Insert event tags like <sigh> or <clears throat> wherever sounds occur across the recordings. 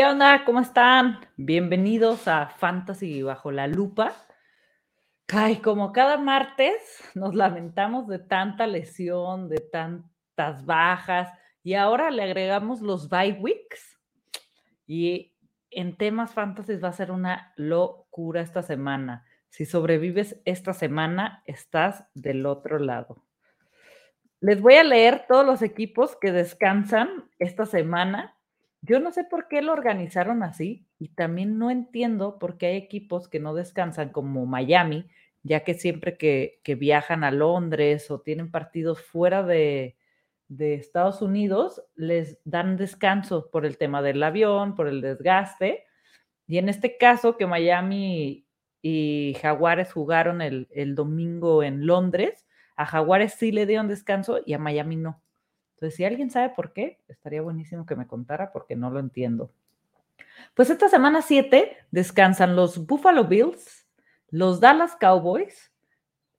¿Qué onda? ¿Cómo están? Bienvenidos a Fantasy bajo la lupa. Ay, como cada martes nos lamentamos de tanta lesión, de tantas bajas y ahora le agregamos los bye weeks y en temas fantasy va a ser una locura esta semana. Si sobrevives esta semana, estás del otro lado. Les voy a leer todos los equipos que descansan esta semana yo no sé por qué lo organizaron así y también no entiendo por qué hay equipos que no descansan como Miami, ya que siempre que, viajan a Londres o tienen partidos fuera de, de Estados Unidos, les dan descanso por el tema del avión, por el desgaste. Y en este caso, que Miami y Jaguares jugaron el, el, domingo en Londres, a Jaguares sí le dieron descanso y a Miami no. Entonces, si alguien sabe por qué, estaría buenísimo que me contara porque no lo entiendo. Pues esta semana 7 descansan los Buffalo Bills, los Dallas Cowboys,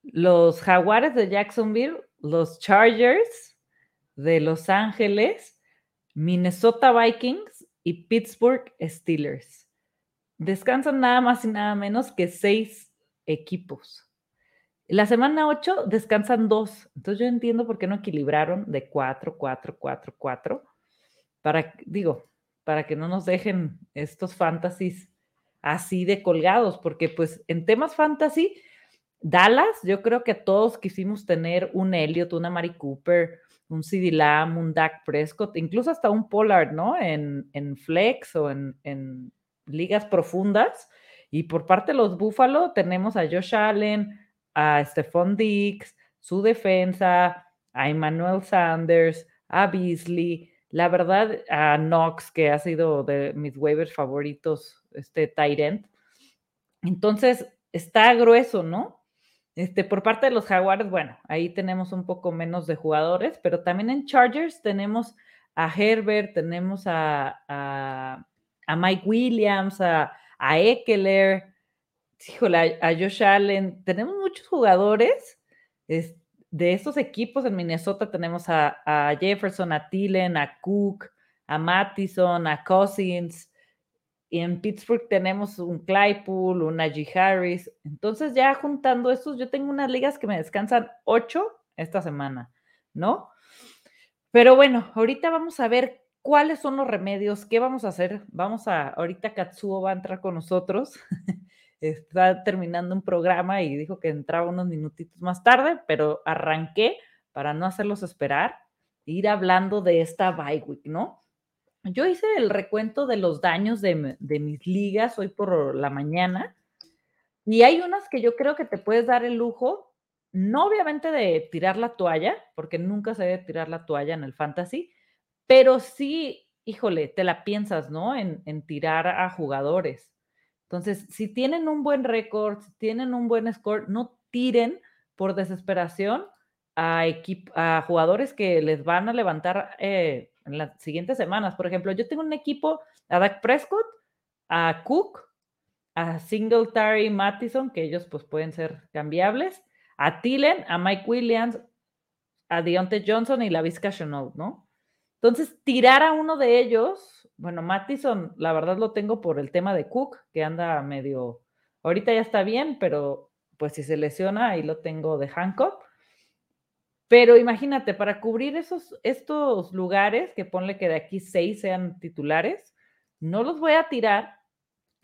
los Jaguares de Jacksonville, los Chargers de Los Ángeles, Minnesota Vikings y Pittsburgh Steelers. Descansan nada más y nada menos que seis equipos. La semana 8 descansan dos. Entonces yo entiendo por qué no equilibraron de 4, 4, 4, 4. Para, digo, para que no nos dejen estos fantasies así de colgados, porque pues en temas fantasy, Dallas, yo creo que todos quisimos tener un Elliot, una Mari Cooper, un CD Lamb, un Dak Prescott, incluso hasta un Pollard, ¿no? En, en flex o en, en ligas profundas. Y por parte de los Buffalo tenemos a Josh Allen, a Stephon Dix, su defensa, a Emmanuel Sanders, a Beasley, la verdad, a Knox, que ha sido de mis waivers favoritos, este Tyrant. Entonces, está grueso, ¿no? Este, por parte de los Jaguares, bueno, ahí tenemos un poco menos de jugadores, pero también en Chargers tenemos a Herbert, tenemos a, a, Mike Williams, a, a Eckler, híjole, a, Josh Allen, tenemos muchos jugadores de estos equipos. En Minnesota tenemos a, Jefferson, a Tillen, a Cook, a Mattison, a Cousins. Y en Pittsburgh tenemos un Claypool, un Najee Harris. Entonces, ya juntando estos, yo tengo unas ligas que me descansan ocho esta semana, ¿no? Pero bueno, ahorita vamos a ver cuáles son los remedios, qué vamos a hacer. Vamos a, ahorita Katsuo va a entrar con nosotros <laughs> está terminando un programa y dijo que entraba unos minutitos más tarde, pero arranqué para no hacerlos esperar, ir hablando de esta bye week, ¿no? Yo hice el recuento de los daños de, de mis ligas hoy por la mañana y hay unas que yo creo que te puedes dar el lujo, no obviamente de tirar la toalla, porque nunca se debe tirar la toalla en el fantasy, pero sí, híjole, te la piensas, ¿no? En, en tirar a jugadores. Entonces, si tienen un buen récord, si tienen un buen score, no tiren por desesperación a, a jugadores que les van a levantar eh, en las siguientes semanas. Por ejemplo, yo tengo un equipo a Dak Prescott, a Cook, a Singletary, Mattison, que ellos pues pueden ser cambiables, a Tillen, a Mike Williams, a Deontay Johnson y la Vizca Chenault, ¿no? Entonces, tirar a uno de ellos bueno, Mattison, la verdad lo tengo por el tema de Cook, que anda medio, ahorita ya está bien, pero pues si se lesiona, ahí lo tengo de Hancock. Pero imagínate, para cubrir esos, estos lugares, que ponle que de aquí seis sean titulares, no los voy a tirar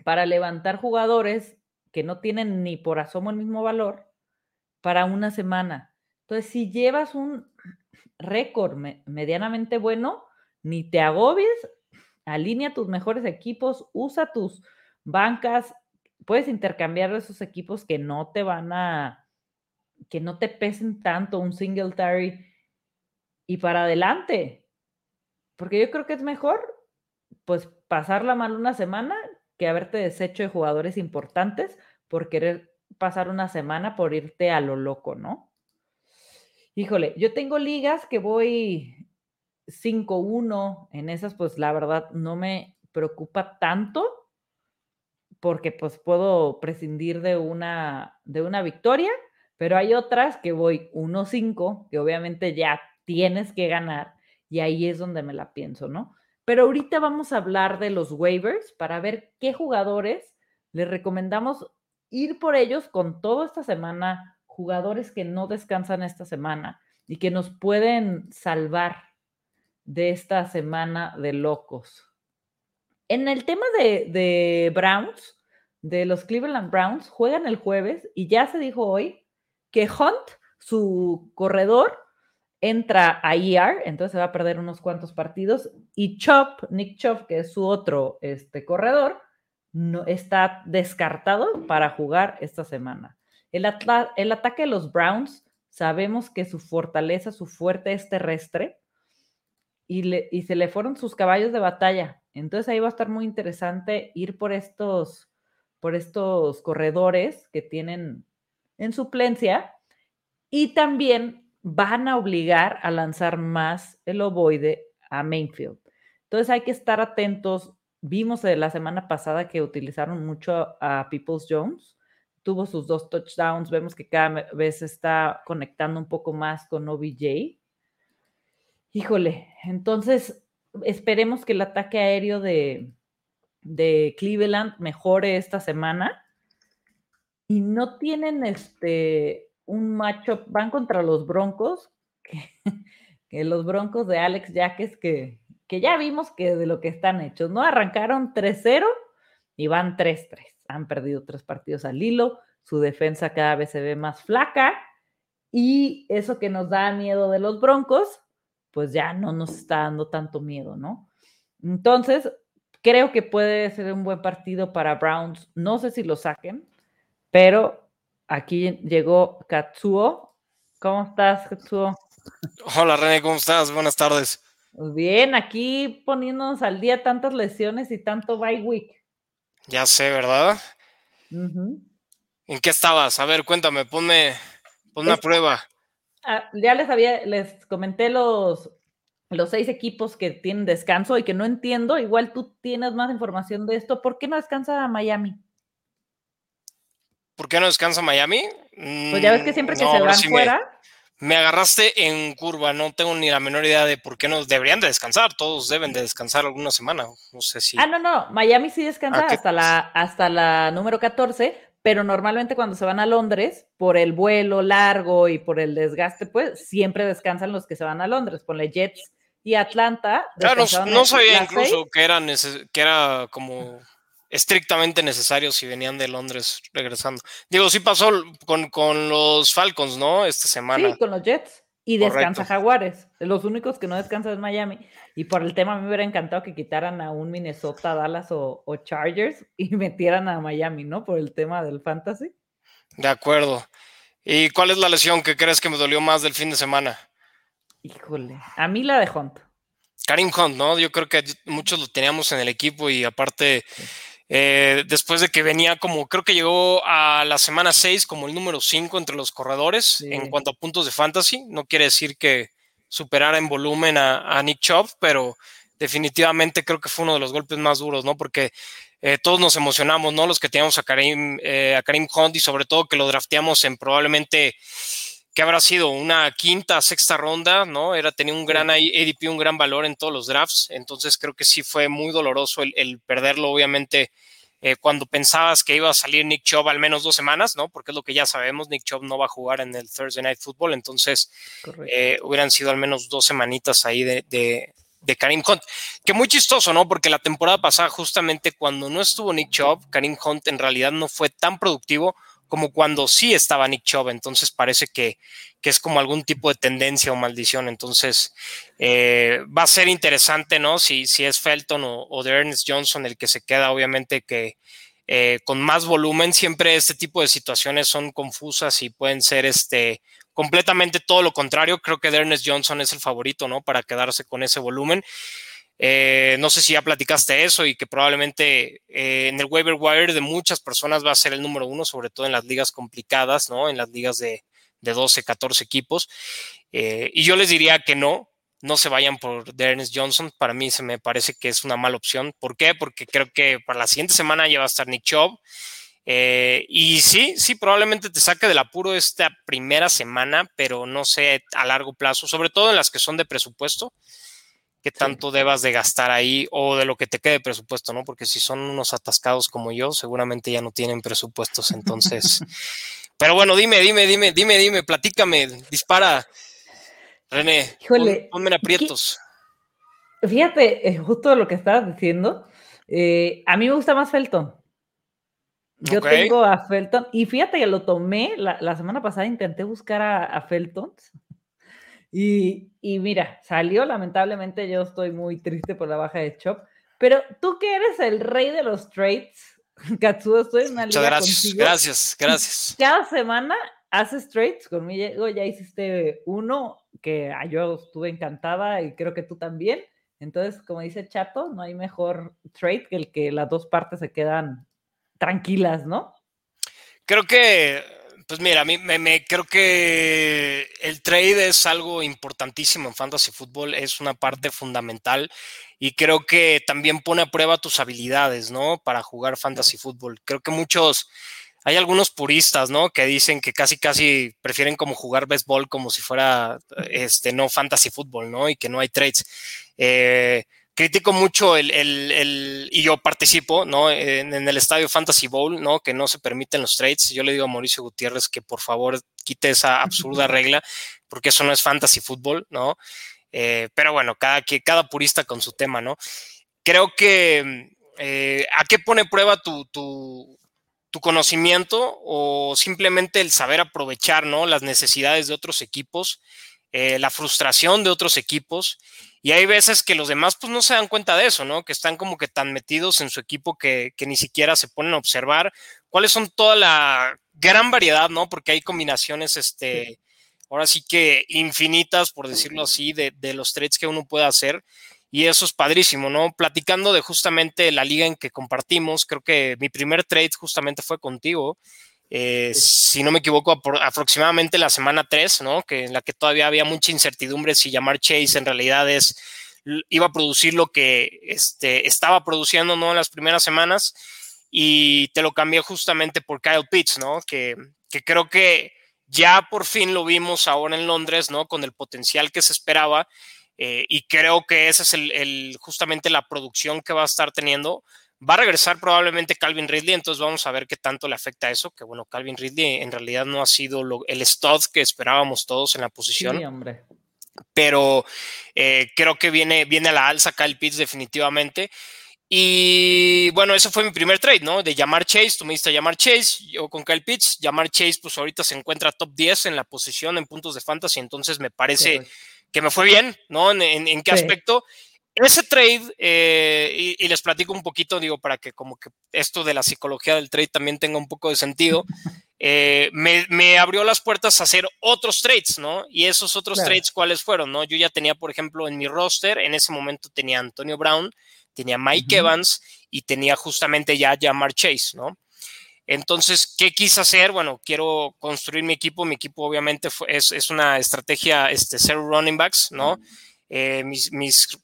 para levantar jugadores que no tienen ni por asomo el mismo valor para una semana. Entonces, si llevas un <clears throat> récord medianamente bueno, ni te agobies alinea tus mejores equipos, usa tus bancas, puedes intercambiar esos equipos que no te van a, que no te pesen tanto un Singletary y para adelante. Porque yo creo que es mejor, pues, pasarla mal una semana que haberte deshecho de jugadores importantes por querer pasar una semana por irte a lo loco, ¿no? Híjole, yo tengo ligas que voy 5-1 en esas, pues la verdad no me preocupa tanto porque pues puedo prescindir de una, de una victoria, pero hay otras que voy 1-5, que obviamente ya tienes que ganar y ahí es donde me la pienso, ¿no? Pero ahorita vamos a hablar de los waivers para ver qué jugadores les recomendamos ir por ellos con toda esta semana, jugadores que no descansan esta semana y que nos pueden salvar de esta semana de locos. En el tema de, de Browns, de los Cleveland Browns, juegan el jueves y ya se dijo hoy que Hunt, su corredor, entra a ER, entonces se va a perder unos cuantos partidos, y Chop, Nick Chop, que es su otro este, corredor, no, está descartado para jugar esta semana. El, el ataque de los Browns, sabemos que su fortaleza, su fuerte es terrestre, y, se le fueron sus caballos de batalla. Entonces ahí va a estar muy interesante ir por estos, por estos corredores que tienen en suplencia y también van a obligar a lanzar más el ovoide a Mainfield. Entonces hay que estar atentos. Vimos la semana pasada que utilizaron mucho a Peoples Jones. Tuvo sus dos touchdowns. Vemos que cada vez está conectando un poco más con OBJ. Híjole, entonces esperemos que el ataque aéreo de, de Cleveland mejore esta semana. Y no tienen este un macho, van contra los Broncos, <laughs> que, los Broncos de Alex Jaques, que, que ya vimos que de lo que están hechos, ¿no? Arrancaron 3-0 y van 3-3. Han perdido tres partidos al hilo, su defensa cada vez se ve más flaca y eso que nos da miedo de los Broncos, pues ya no nos está dando tanto miedo, ¿no? Entonces, creo que puede ser un buen partido para Browns. No sé si lo saquen, pero Aquí llegó Katsuo. ¿Cómo estás, Katsuo? Hola, René, ¿cómo estás? Buenas tardes. Pues bien, aquí poniéndonos al día tantas lesiones y tanto bye week. Ya sé, ¿verdad? ¿En qué estabas? A ver, cuéntame, ponme, ponme a prueba. Ah, ya les había, les comenté los, los seis equipos que tienen descanso y que no entiendo. Igual tú tienes más información de esto. ¿Por qué no descansa Miami? ¿Por qué no descansa Miami? Pues ya ves que siempre que mm, se van fuera. Me, agarraste en curva, no tengo ni la menor idea de por qué no deberían de descansar. Todos deben de descansar alguna semana. No sé si. Ah, no, no. Miami sí descansa ah, hasta, la, hasta la número 14, pero normalmente cuando se van a Londres, por el vuelo largo y por el desgaste, pues siempre descansan los que se van a Londres. Ponle Jets y Atlanta. Claro, no, sabía incluso que era, que era como estrictamente necesario si venían de Londres regresando. Digo, sí pasó con, los Falcons, ¿no? Esta semana. Sí, con los Jets. Y descansa Jaguares. Los únicos que no descansan es Miami. Y por el tema me hubiera encantado que quitaran a un Minnesota, Dallas o, Chargers <laughs> y metieran a Miami, ¿no? Por el tema del fantasy. De acuerdo. ¿Y cuál es la lesión que crees que me dolió más del fin de semana? Híjole, a mí la de Hunt. Karim Hunt, ¿no? Yo creo que muchos lo teníamos en el equipo y aparte eh, después de que venía como, creo que llegó a la semana 6 como el número 5 entre los corredores en cuanto a puntos de fantasy. No quiere decir que superara en volumen a, Nick Chubb, pero definitivamente creo que fue uno de los golpes más duros, ¿no? Porque eh, todos nos emocionamos, ¿no? Los que teníamos a Karim, eh, a Karim Hunt y sobre todo que lo drafteamos en probablemente que habrá sido una quinta, sexta ronda, ¿no? Era, tenía un gran ADP, un gran valor en todos los drafts, entonces creo que sí fue muy doloroso el, perderlo, obviamente, eh, cuando pensabas que iba a salir Nick Chubb al menos dos semanas, ¿no? Porque es lo que ya sabemos, Nick Chubb no va a jugar en el Thursday Night Football, entonces eh, hubieran sido al menos dos semanitas ahí de, de, de, Karim Hunt. Que muy chistoso, ¿no? Porque la temporada pasada, justamente cuando no estuvo Nick Chubb, Karim Hunt en realidad no fue tan productivo como cuando sí estaba Nick Chubb. Entonces parece que, es como algún tipo de tendencia o maldición. Entonces eh, va a ser interesante, ¿no? Si, si es Felton o, de Ernest Johnson el que se queda, obviamente que eh, con más volumen, siempre este tipo de situaciones son confusas y pueden ser este completamente todo lo contrario. Creo que Ernest Johnson es el favorito, ¿no? Para quedarse con ese volumen. Eh, no sé si ya platicaste eso y que probablemente eh, en el waiver wire de muchas personas va a ser el número uno, sobre todo en las ligas complicadas, ¿no? En las ligas de, 12, 14 equipos. Eh, y yo les diría que no, no se vayan por Ernest Johnson. Para mí se me parece que es una mala opción. ¿Por qué? Porque creo que para la siguiente semana ya va a estar Nick Chubb. y sí, sí, probablemente te saque del apuro esta primera semana, pero no sé a largo plazo, sobre todo en las que son de presupuesto qué tanto debas de gastar ahí o de lo que te quede presupuesto, ¿no? Porque si son unos atascados como yo, seguramente ya no tienen presupuestos, entonces... <laughs> Pero bueno, dime, dime, dime, dime, dime, platícame, dispara. René, Híjole, ponme aprietos. Fíjate, eh, justo lo que estabas diciendo, eh, a mí me gusta más Felton. Yo tengo a Felton y fíjate que lo tomé la, semana pasada, intenté buscar a, Felton y, y, mira, salió lamentablemente, yo estoy muy triste por la baja de Chop, pero tú que eres el rey de los trades, <laughs> Katsuo, estoy en una liga gracias, gracias, gracias. <laughs> Cada semana haces trades, conmigo ya hiciste uno que ah, yo estuve encantada y creo que tú también. Entonces, como dice Chato, no hay mejor trade que el que las dos partes se quedan tranquilas, ¿no? Creo que, pues mira, a mí me, creo que el trade es algo importantísimo en fantasy fútbol, es una parte fundamental y creo que también pone a prueba tus habilidades, ¿no? Para jugar fantasy fútbol. Creo que muchos, hay algunos puristas, ¿no? Que dicen que casi, casi prefieren como jugar béisbol como si fuera, este, no fantasy fútbol, ¿no? Y que no hay trades. Eh, critico mucho el, el, y yo participo, ¿no? En, el estadio Fantasy Bowl, ¿no? Que no se permiten los trades. Yo le digo a Mauricio Gutiérrez que por favor quite esa absurda regla, porque eso no es fantasy fútbol, ¿no? Eh, pero bueno, cada, cada purista con su tema, ¿no? Creo que eh, ¿a qué pone prueba tu, tu, tu, conocimiento o simplemente el saber aprovechar, ¿no? Las necesidades de otros equipos, eh, la frustración de otros equipos y hay veces que los demás pues no se dan cuenta de eso, ¿no? Que están como que tan metidos en su equipo que, ni siquiera se ponen a observar cuáles son toda la gran variedad, ¿no? Porque hay combinaciones, este, ahora sí que infinitas, por decirlo así, de, los trades que uno puede hacer. Y eso es padrísimo, ¿no? Platicando de justamente la liga en que compartimos, creo que mi primer trade justamente fue contigo. Eh, si no me equivoco, aproximadamente la semana 3, ¿no? Que en la que todavía había mucha incertidumbre si llamar Chase en realidad es, iba a producir lo que este, estaba produciendo, ¿no? En las primeras semanas. Y te lo cambié justamente por Kyle Pitts, ¿no? Que, que creo que ya por fin lo vimos ahora en Londres, ¿no? Con el potencial que se esperaba. Eh, y creo que esa es el, justamente la producción que va a estar teniendo Va a regresar probablemente Calvin Ridley, entonces vamos a ver qué tanto le afecta eso, que bueno, Calvin Ridley en realidad no ha sido el stud que esperábamos todos en la posición. Sí, hombre. Pero eh, creo que viene, viene a la alza Kyle Pitts definitivamente. Y bueno, eso fue mi primer trade, ¿no? De llamar Chase, tú me diste a llamar Chase, yo con Kyle Pitts, llamar Chase, pues ahorita se encuentra top 10 en la posición en puntos de fantasy, entonces me parece que me fue bien, ¿no? ¿En, qué aspecto? Ese trade, eh, y, les platico un poquito, digo, para que como que esto de la psicología del trade también tenga un poco de sentido, eh, me, abrió las puertas a hacer otros trades, ¿no? Y esos otros trades, ¿cuáles fueron, no? Yo ya tenía, por ejemplo, en mi roster, en ese momento tenía Antonio Brown, tenía Mike Evans y tenía justamente ya Jamar Chase, ¿no? Entonces, ¿qué quise hacer? Bueno, quiero construir mi equipo. Mi equipo obviamente es, una estrategia, este, ser running backs, ¿no? Eh, mis,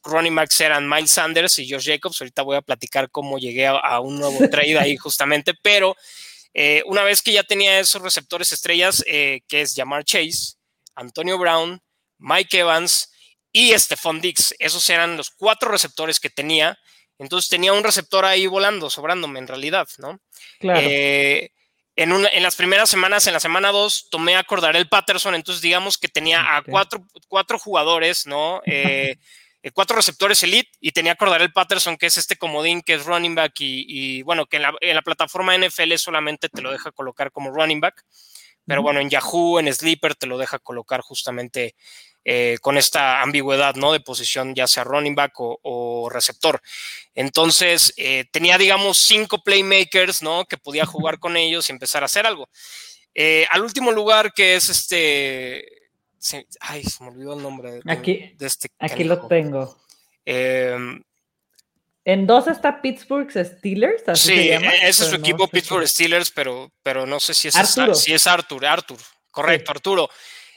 running backs eran Miles Sanders y Josh Jacobs. Ahorita voy a platicar cómo llegué a, un nuevo <laughs> trade ahí justamente, pero eh, una vez que ya tenía esos receptores estrellas, eh, que es Jamar Chase, Antonio Brown, Mike Evans y Stephon Dix, esos eran los cuatro receptores que tenía. Entonces tenía un receptor ahí volando, sobrándome en realidad, ¿no? Claro en, una, en las primeras semanas, en la semana 2, tomé a el Patterson, entonces digamos que tenía a cuatro, cuatro jugadores, ¿no? <laughs> Eh, eh, cuatro receptores elite y tenía a el Patterson, que es este comodín que es running back y, bueno, que en la, en la, plataforma NFL solamente te lo deja colocar como running back, pero bueno, en Yahoo, en Sleeper te lo deja colocar justamente eh, con esta ambigüedad, ¿no? De posición, ya sea running back o, receptor. Entonces, eh, tenía, digamos, cinco playmakers, ¿no? Que podía jugar con ellos y empezar a hacer algo. Eh, al último lugar, que es este. ay, se me olvidó el nombre de, aquí, este. Aquí lo tengo. Em, en dos está Pittsburgh Steelers. sí, ese es su equipo, Pittsburgh Steelers, pero, pero no sé si es, si es Arthur. Arthur, correcto, Arturo.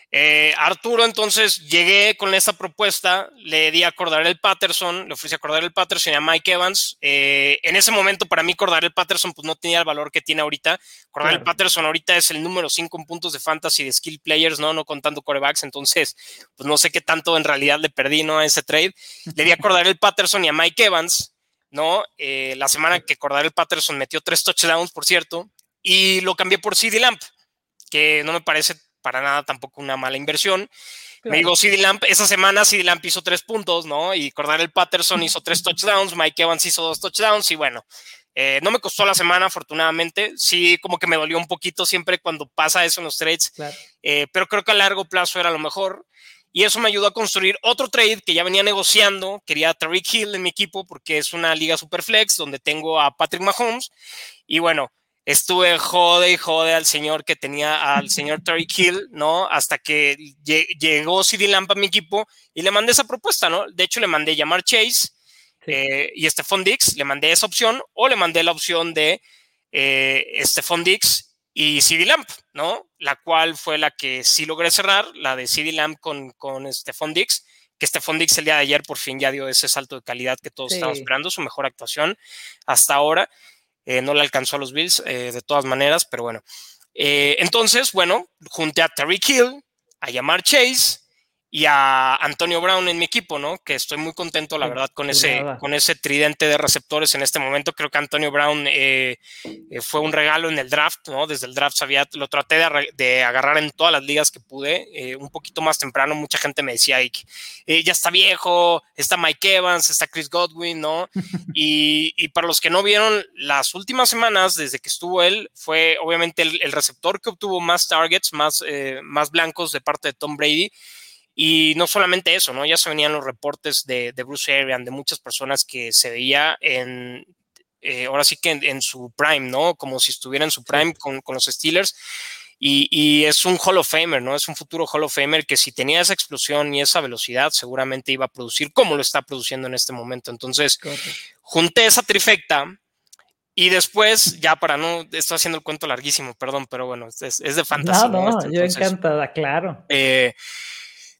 Eh, Arturo, entonces llegué con esta propuesta, le di a el Patterson, le ofrecí a el Patterson y a Mike Evans. Eh, en ese momento, para mí, el Patterson pues, no tenía el valor que tiene ahorita. Cordar el Patterson ahorita es el número 5 en puntos de fantasy de skill players, ¿no? No contando corebacks, entonces, pues no sé qué tanto en realidad le perdí, ¿no? A ese trade. Le di a el Patterson y a Mike Evans, ¿no? Eh, la semana que el Patterson metió tres touchdowns, por cierto, y lo cambié por CD Lamp, que no me parece para nada tampoco una mala inversión. Me digo, CD Lamp, esa semana CD Lamp hizo tres puntos, ¿no? Y el Patterson hizo tres <laughs> touchdowns, Mike Evans hizo dos touchdowns y bueno, eh, no me costó la semana, afortunadamente. Sí, como que me dolió un poquito siempre cuando pasa eso en los trades, eh, pero creo que a largo plazo era lo mejor. Y eso me ayudó a construir otro trade que ya venía negociando. Quería a Tariq Hill en mi equipo porque es una liga super flex donde tengo a Patrick Mahomes. Y bueno, estuve jode y jode al señor que tenía al señor Terry Hill, ¿no? Hasta que llegó CD Lamp a mi equipo y le mandé esa propuesta, ¿no? De hecho, le mandé llamar Chase eh, y Stephon Dix, le mandé esa opción o le mandé la opción de eh, Stephon Dix y CD Lamp, ¿no? La cual fue la que sí logré cerrar, la de CD Lamp con, con Stephon Dix, que Stephon Dix el día de ayer por fin ya dio ese salto de calidad que todos estábamos esperando, su mejor actuación hasta ahora. Eh, no le alcanzó a los Bills eh, de todas maneras, pero bueno. Eh, entonces, bueno, junté a Terry Hill, a llamar Chase y a Antonio Brown en mi equipo, ¿no? Que estoy muy contento, la verdad, con ese, con ese tridente de receptores en este momento. Creo que Antonio Brown eh, eh, fue un regalo en el draft, ¿no? Desde el draft sabía, lo traté de, agarrar en todas las ligas que pude, eh, un poquito más temprano. Mucha gente me decía, ya está viejo, está Mike Evans, está Chris Godwin, ¿no? <laughs> y, para los que no vieron, las últimas semanas, desde que estuvo él, fue obviamente el, el receptor que obtuvo más targets, más, más blancos de parte de Tom Brady. Y no solamente eso, ¿no? Ya se venían los reportes de, Bruce Arian, de muchas personas que se veía en, eh, ahora sí que en, su prime, ¿no? Como si estuviera en su prime con, los Steelers. Y, es un Hall of Famer, ¿no? Es un futuro Hall of Famer que si tenía esa explosión y esa velocidad, seguramente iba a producir como lo está produciendo en este momento. Entonces, junté esa trifecta y después, ya para no, estoy haciendo el cuento larguísimo, perdón, pero bueno, es, de fantasía. No, no, yo encantada, claro. Eh,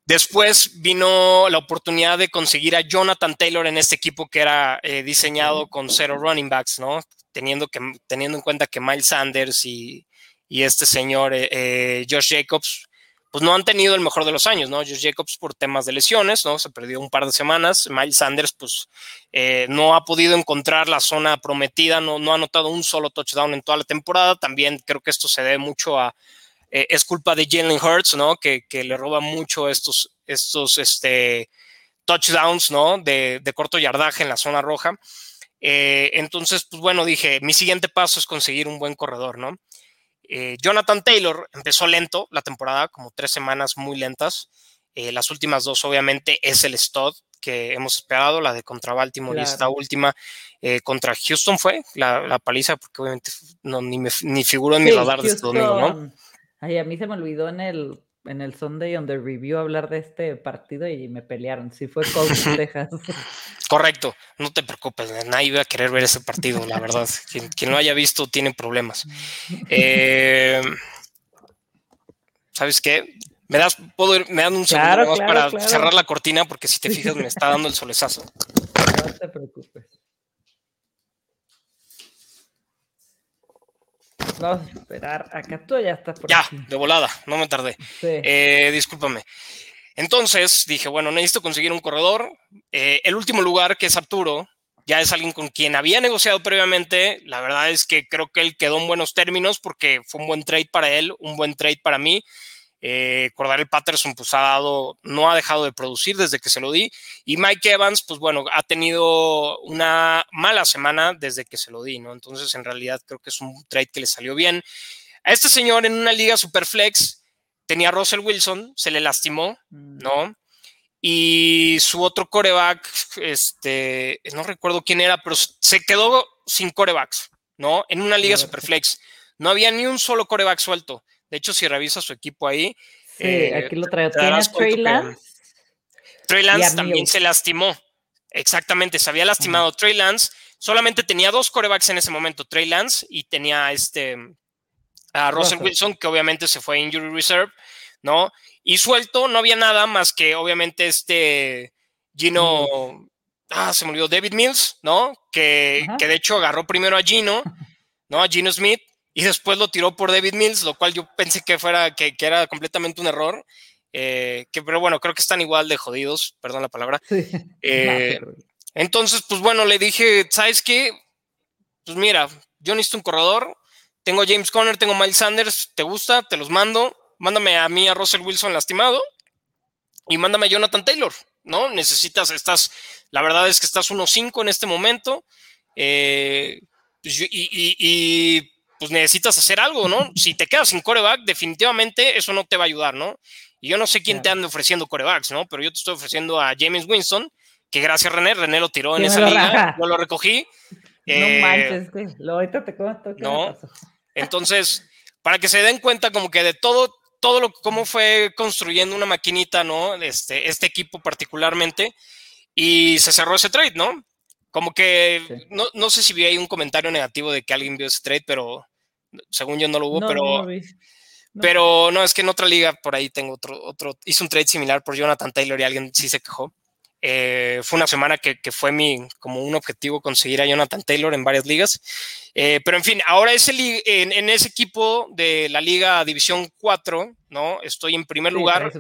Después vino la oportunidad de conseguir a Jonathan Taylor en este equipo que era eh, diseñado con cero running backs, ¿no? Teniendo, que, teniendo en cuenta que Miles Sanders y, este señor eh, eh, Josh Jacobs, pues no han tenido el mejor de los años, ¿no? Josh Jacobs por temas de lesiones, ¿no? Se perdió un par de semanas. Miles Sanders, pues no ha podido encontrar la zona prometida, no, no ha anotado un solo touchdown en toda la temporada. También creo que esto se debe mucho a, eh, es culpa de Jalen Hurts, ¿no? Que, le roba mucho estos, estos este, touchdowns, ¿no? De, corto yardaje en la zona roja. Eh, entonces, pues bueno, dije, mi siguiente paso es conseguir un buen corredor, ¿no? Eh, Jonathan Taylor empezó lento la temporada, como tres semanas muy lentas. las últimas dos, obviamente, es el stud que hemos esperado, la de contra Baltimore y esta última contra Houston fue la, paliza, porque obviamente no, ni, me, ni figuró en mi radar de este domingo, ¿no? Ay, a mí se me olvidó en el, en el Sunday on the Review hablar de este partido y me pelearon. Sí fue Colts <laughs> Texas. Correcto, no te preocupes, nadie va a querer ver ese partido, la verdad. Quien, lo haya visto tiene problemas. Eh, ¿Sabes qué? Me das, puedo me dan un segundo más para cerrar la cortina porque si te fijas me <laughs> está dando el solezazo. No te preocupes. Vamos a esperar. Acá tú ya estás por Ya, de volada, no me tardé. Eh, discúlpame. Entonces dije, bueno, necesito conseguir un corredor. Eh, el último lugar, que es Arturo, ya es alguien con quien había negociado previamente. La verdad es que creo que él quedó en buenos términos porque fue un buen trade para él, un buen trade para mí. Eh, el Patterson, pues ha dado, no ha dejado de producir desde que se lo di. Y Mike Evans, pues bueno, ha tenido una mala semana desde que se lo di, ¿no? Entonces, en realidad, creo que es un trade que le salió bien. A este señor en una liga superflex tenía Russell Wilson, se le lastimó, mm. ¿no? Y su otro coreback, este, no recuerdo quién era, pero se quedó sin corebacks, ¿no? En una liga superflex. No había ni un solo coreback suelto. De hecho, si revisas su equipo ahí. Sí, eh, aquí lo traigo. Tiene Trey Lance. Trey Lance también se lastimó. Exactamente, se había lastimado Trey Lance. Solamente tenía dos corebacks en ese momento, Trey Lance y tenía este a Russell Wilson, que obviamente se fue a Injury Reserve. ¿no? Y suelto no había nada más que obviamente este Gino, ah, se me olvidó, David Mills, ¿no? Que, que de hecho agarró primero a Gino, ¿no? A Gino Smith y después lo tiró por David Mills, lo cual yo pensé que fuera, que, que era completamente un error. Eh, que, pero bueno, creo que están igual de jodidos, perdón la palabra. Eh, entonces, pues bueno, le dije, ¿sabes qué? Pues mira, yo necesito un corredor, tengo James Conner, tengo Miles Sanders, ¿te gusta? Te los mando, mándame a mí a Russell Wilson lastimado y mándame a Jonathan Taylor, ¿no? Necesitas, estás, la verdad es que estás 1-5 en este momento eh, pues y, pues necesitas hacer algo, ¿no? <laughs> Si te quedas sin coreback, definitivamente eso no te va a ayudar, ¿no? Y yo no sé quién te anda ofreciendo corebacks, ¿no? Pero yo te estoy ofreciendo a James Winston, que gracias a René, René lo tiró en esa liga, yo lo <laughs> recogí. No eh, manches, güey. Lo ahorita te cuento. No. Entonces, para que se den cuenta como que de todo, todo lo cómo fue construyendo una maquinita, ¿no? Este, este equipo particularmente. Y se cerró ese trade, ¿no? Como que, no, no, sé si vi ahí un comentario negativo de que alguien vio ese trade, pero según yo no lo hubo, pero... Pero no, es que en otra liga por ahí tengo otro, otro, hice un trade similar por Jonathan Taylor y alguien sí se quejó. Eh, fue una semana que, que, fue mi, como un objetivo conseguir a Jonathan Taylor en varias ligas. Eh, pero en fin, ahora ese en, en, ese equipo de la Liga División 4, ¿no? Estoy en primer lugar,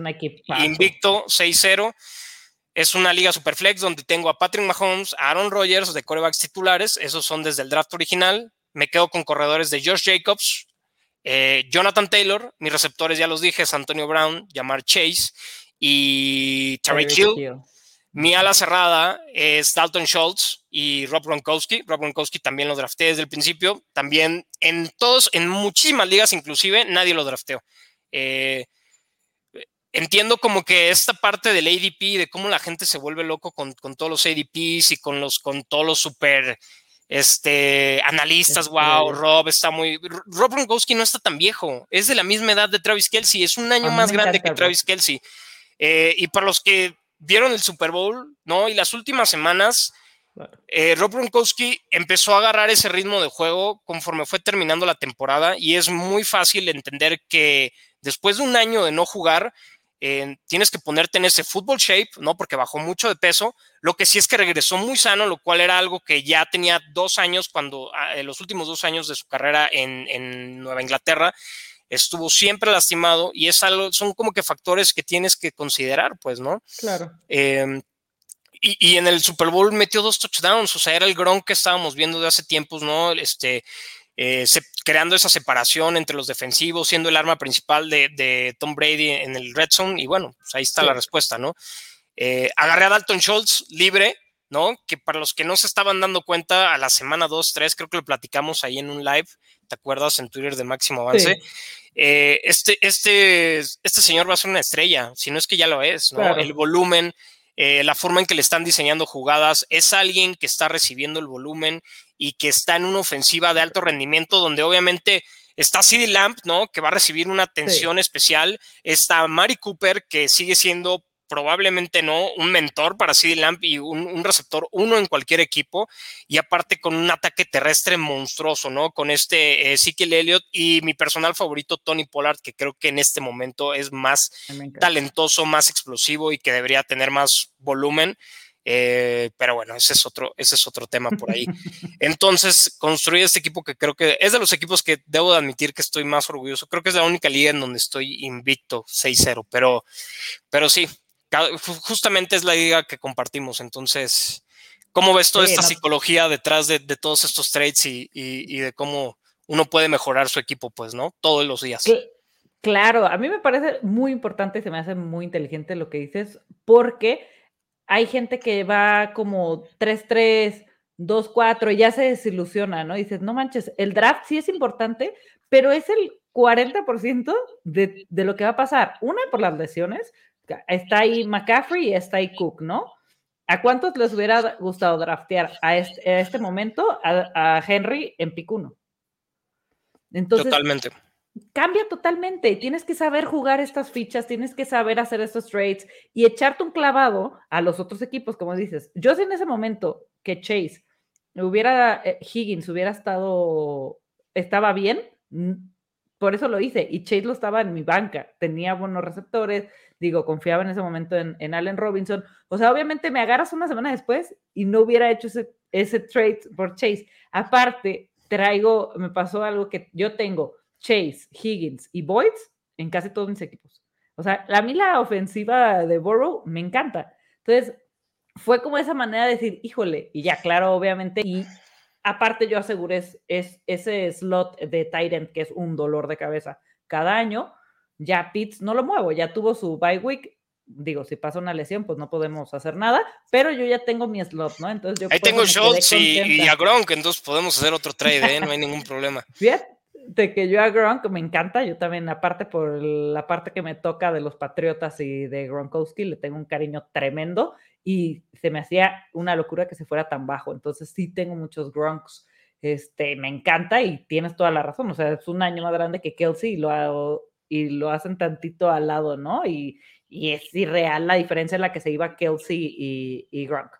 invicto 6-0. Es una liga superflex donde tengo a Patrick Mahomes, a Aaron Rodgers de corebacks titulares. Esos son desde el draft original. Me quedo con corredores de Josh Jacobs, eh, Jonathan Taylor. Mis receptores ya los dije, es Antonio Brown, Jamar Chase y Terry Hill. Mi ala cerrada es Dalton Schultz y Rob Gronkowski. Rob Gronkowski también lo drafté desde el principio. También en todos, en muchísimas ligas inclusive, nadie lo drafteó. Eh, entiendo como que esta parte del ADP, de cómo la gente se vuelve loco con, todos los ADPs y con, los, con todos los super este, analistas, wow, este Rob está muy... Rob Gronkowski no está tan viejo, es de la misma edad de Travis Kelsey, es un año más grande que Travis Kelsey. Eh, y para los que vieron el Super Bowl, ¿no? Y las últimas semanas, eh, Rob Gronkowski empezó a agarrar ese ritmo de juego conforme fue terminando la temporada y es muy fácil entender que después de un año de no jugar, eh, tienes que ponerte en ese football shape, ¿no? Porque bajó mucho de peso. Lo que sí es que regresó muy sano, lo cual era algo que ya tenía dos años cuando, ah, en los últimos dos años de su carrera en, en Nueva Inglaterra, estuvo siempre lastimado y es algo, son como que factores que tienes que considerar, pues, ¿no? Claro. Em, y, y, en el Super Bowl metió dos touchdowns, o sea, era el Gronk que estábamos viendo de hace tiempos, ¿no? Este, eh, creando esa separación entre los defensivos, siendo el arma principal de, de Tom Brady en el red zone, y bueno, pues ahí está la respuesta, ¿no? Eh, agarré a Dalton Schultz libre, ¿no? Que para los que no se estaban dando cuenta, a la semana 2, 3, creo que lo platicamos ahí en un live, ¿te acuerdas? En Twitter de Máximo Avance. Eh, este, este, este señor va a ser una estrella, si no es que ya lo es, ¿no? El volumen, eh, la forma en que le están diseñando jugadas, es alguien que está recibiendo el volumen y que está en una ofensiva de alto rendimiento donde obviamente está CD Lamp, ¿no? Que va a recibir una atención especial. Está Mari Cooper, que sigue siendo probablemente no, un mentor para CD Lamp y un, receptor uno en cualquier equipo, y aparte con un ataque terrestre monstruoso, ¿no? Con este Ezekiel Elliott y mi personal favorito, Tony Pollard, que creo que en este momento es más talentoso, más explosivo y que debería tener más volumen. Eh, pero bueno, ese es otro, ese es otro tema por ahí. <laughs> Entonces, construir este equipo que creo que es de los equipos que debo de admitir que estoy más orgulloso. Creo que es la única liga en donde estoy invicto 6-0, pero, pero sí, justamente es la idea que compartimos. Entonces, ¿cómo ves toda esta psicología detrás de, todos estos trades y, de cómo uno puede mejorar su equipo, pues, ¿no? Todos los días. Claro, a mí me parece muy importante y se me hace muy inteligente lo que dices, porque hay gente que va como 3-3, 2-4 y ya se desilusiona, ¿no? dices, no manches, el draft sí es importante, pero es el 40% de, de lo que va a pasar. Una, por las lesiones, está ahí McCaffrey y está ahí Cook, ¿no? ¿A cuántos les hubiera gustado draftear a este, momento a, Henry en picuno? Entonces, totalmente. Cambia totalmente. Tienes que saber jugar estas fichas, tienes que saber hacer estos trades y echarte un clavado a los otros equipos, como dices. Yo sé en ese momento que Chase hubiera, eh, Higgins hubiera estado, estaba bien, por eso lo hice. Y Chase lo estaba en mi banca, tenía buenos receptores, digo, confiaba en ese momento en, Allen Robinson. O sea, obviamente me agarras una semana después y no hubiera hecho ese, ese trade por Chase. Aparte, traigo, me pasó algo que yo tengo Chase, Higgins y Boyds en casi todos mis equipos. O sea, a mí la ofensiva de Burrow me encanta. Entonces, fue como esa manera de decir, híjole, y ya, claro, obviamente, y aparte yo aseguré es, ese slot de Tyrant que es un dolor de cabeza cada año, ya Pitts no lo muevo, ya tuvo su bye week, digo, si pasa una lesión, pues no podemos hacer nada, pero yo ya tengo mi slot, ¿no? Entonces yo Ahí tengo Schultz y, y, a Gronk, entonces podemos hacer otro trade, ¿eh? no hay ningún problema. <laughs> Bien, de que yo a Gronk me encanta, yo también, aparte por la parte que me toca de los Patriotas y de Gronkowski, le tengo un cariño tremendo y se me hacía una locura que se fuera tan bajo. Entonces sí tengo muchos Gronks, este, me encanta y tienes toda la razón, o sea, es un año más grande que Kelsey y lo, y lo hacen tantito al lado, ¿no? Y, y es irreal la diferencia en la que se iba Kelsey y, y Gronk.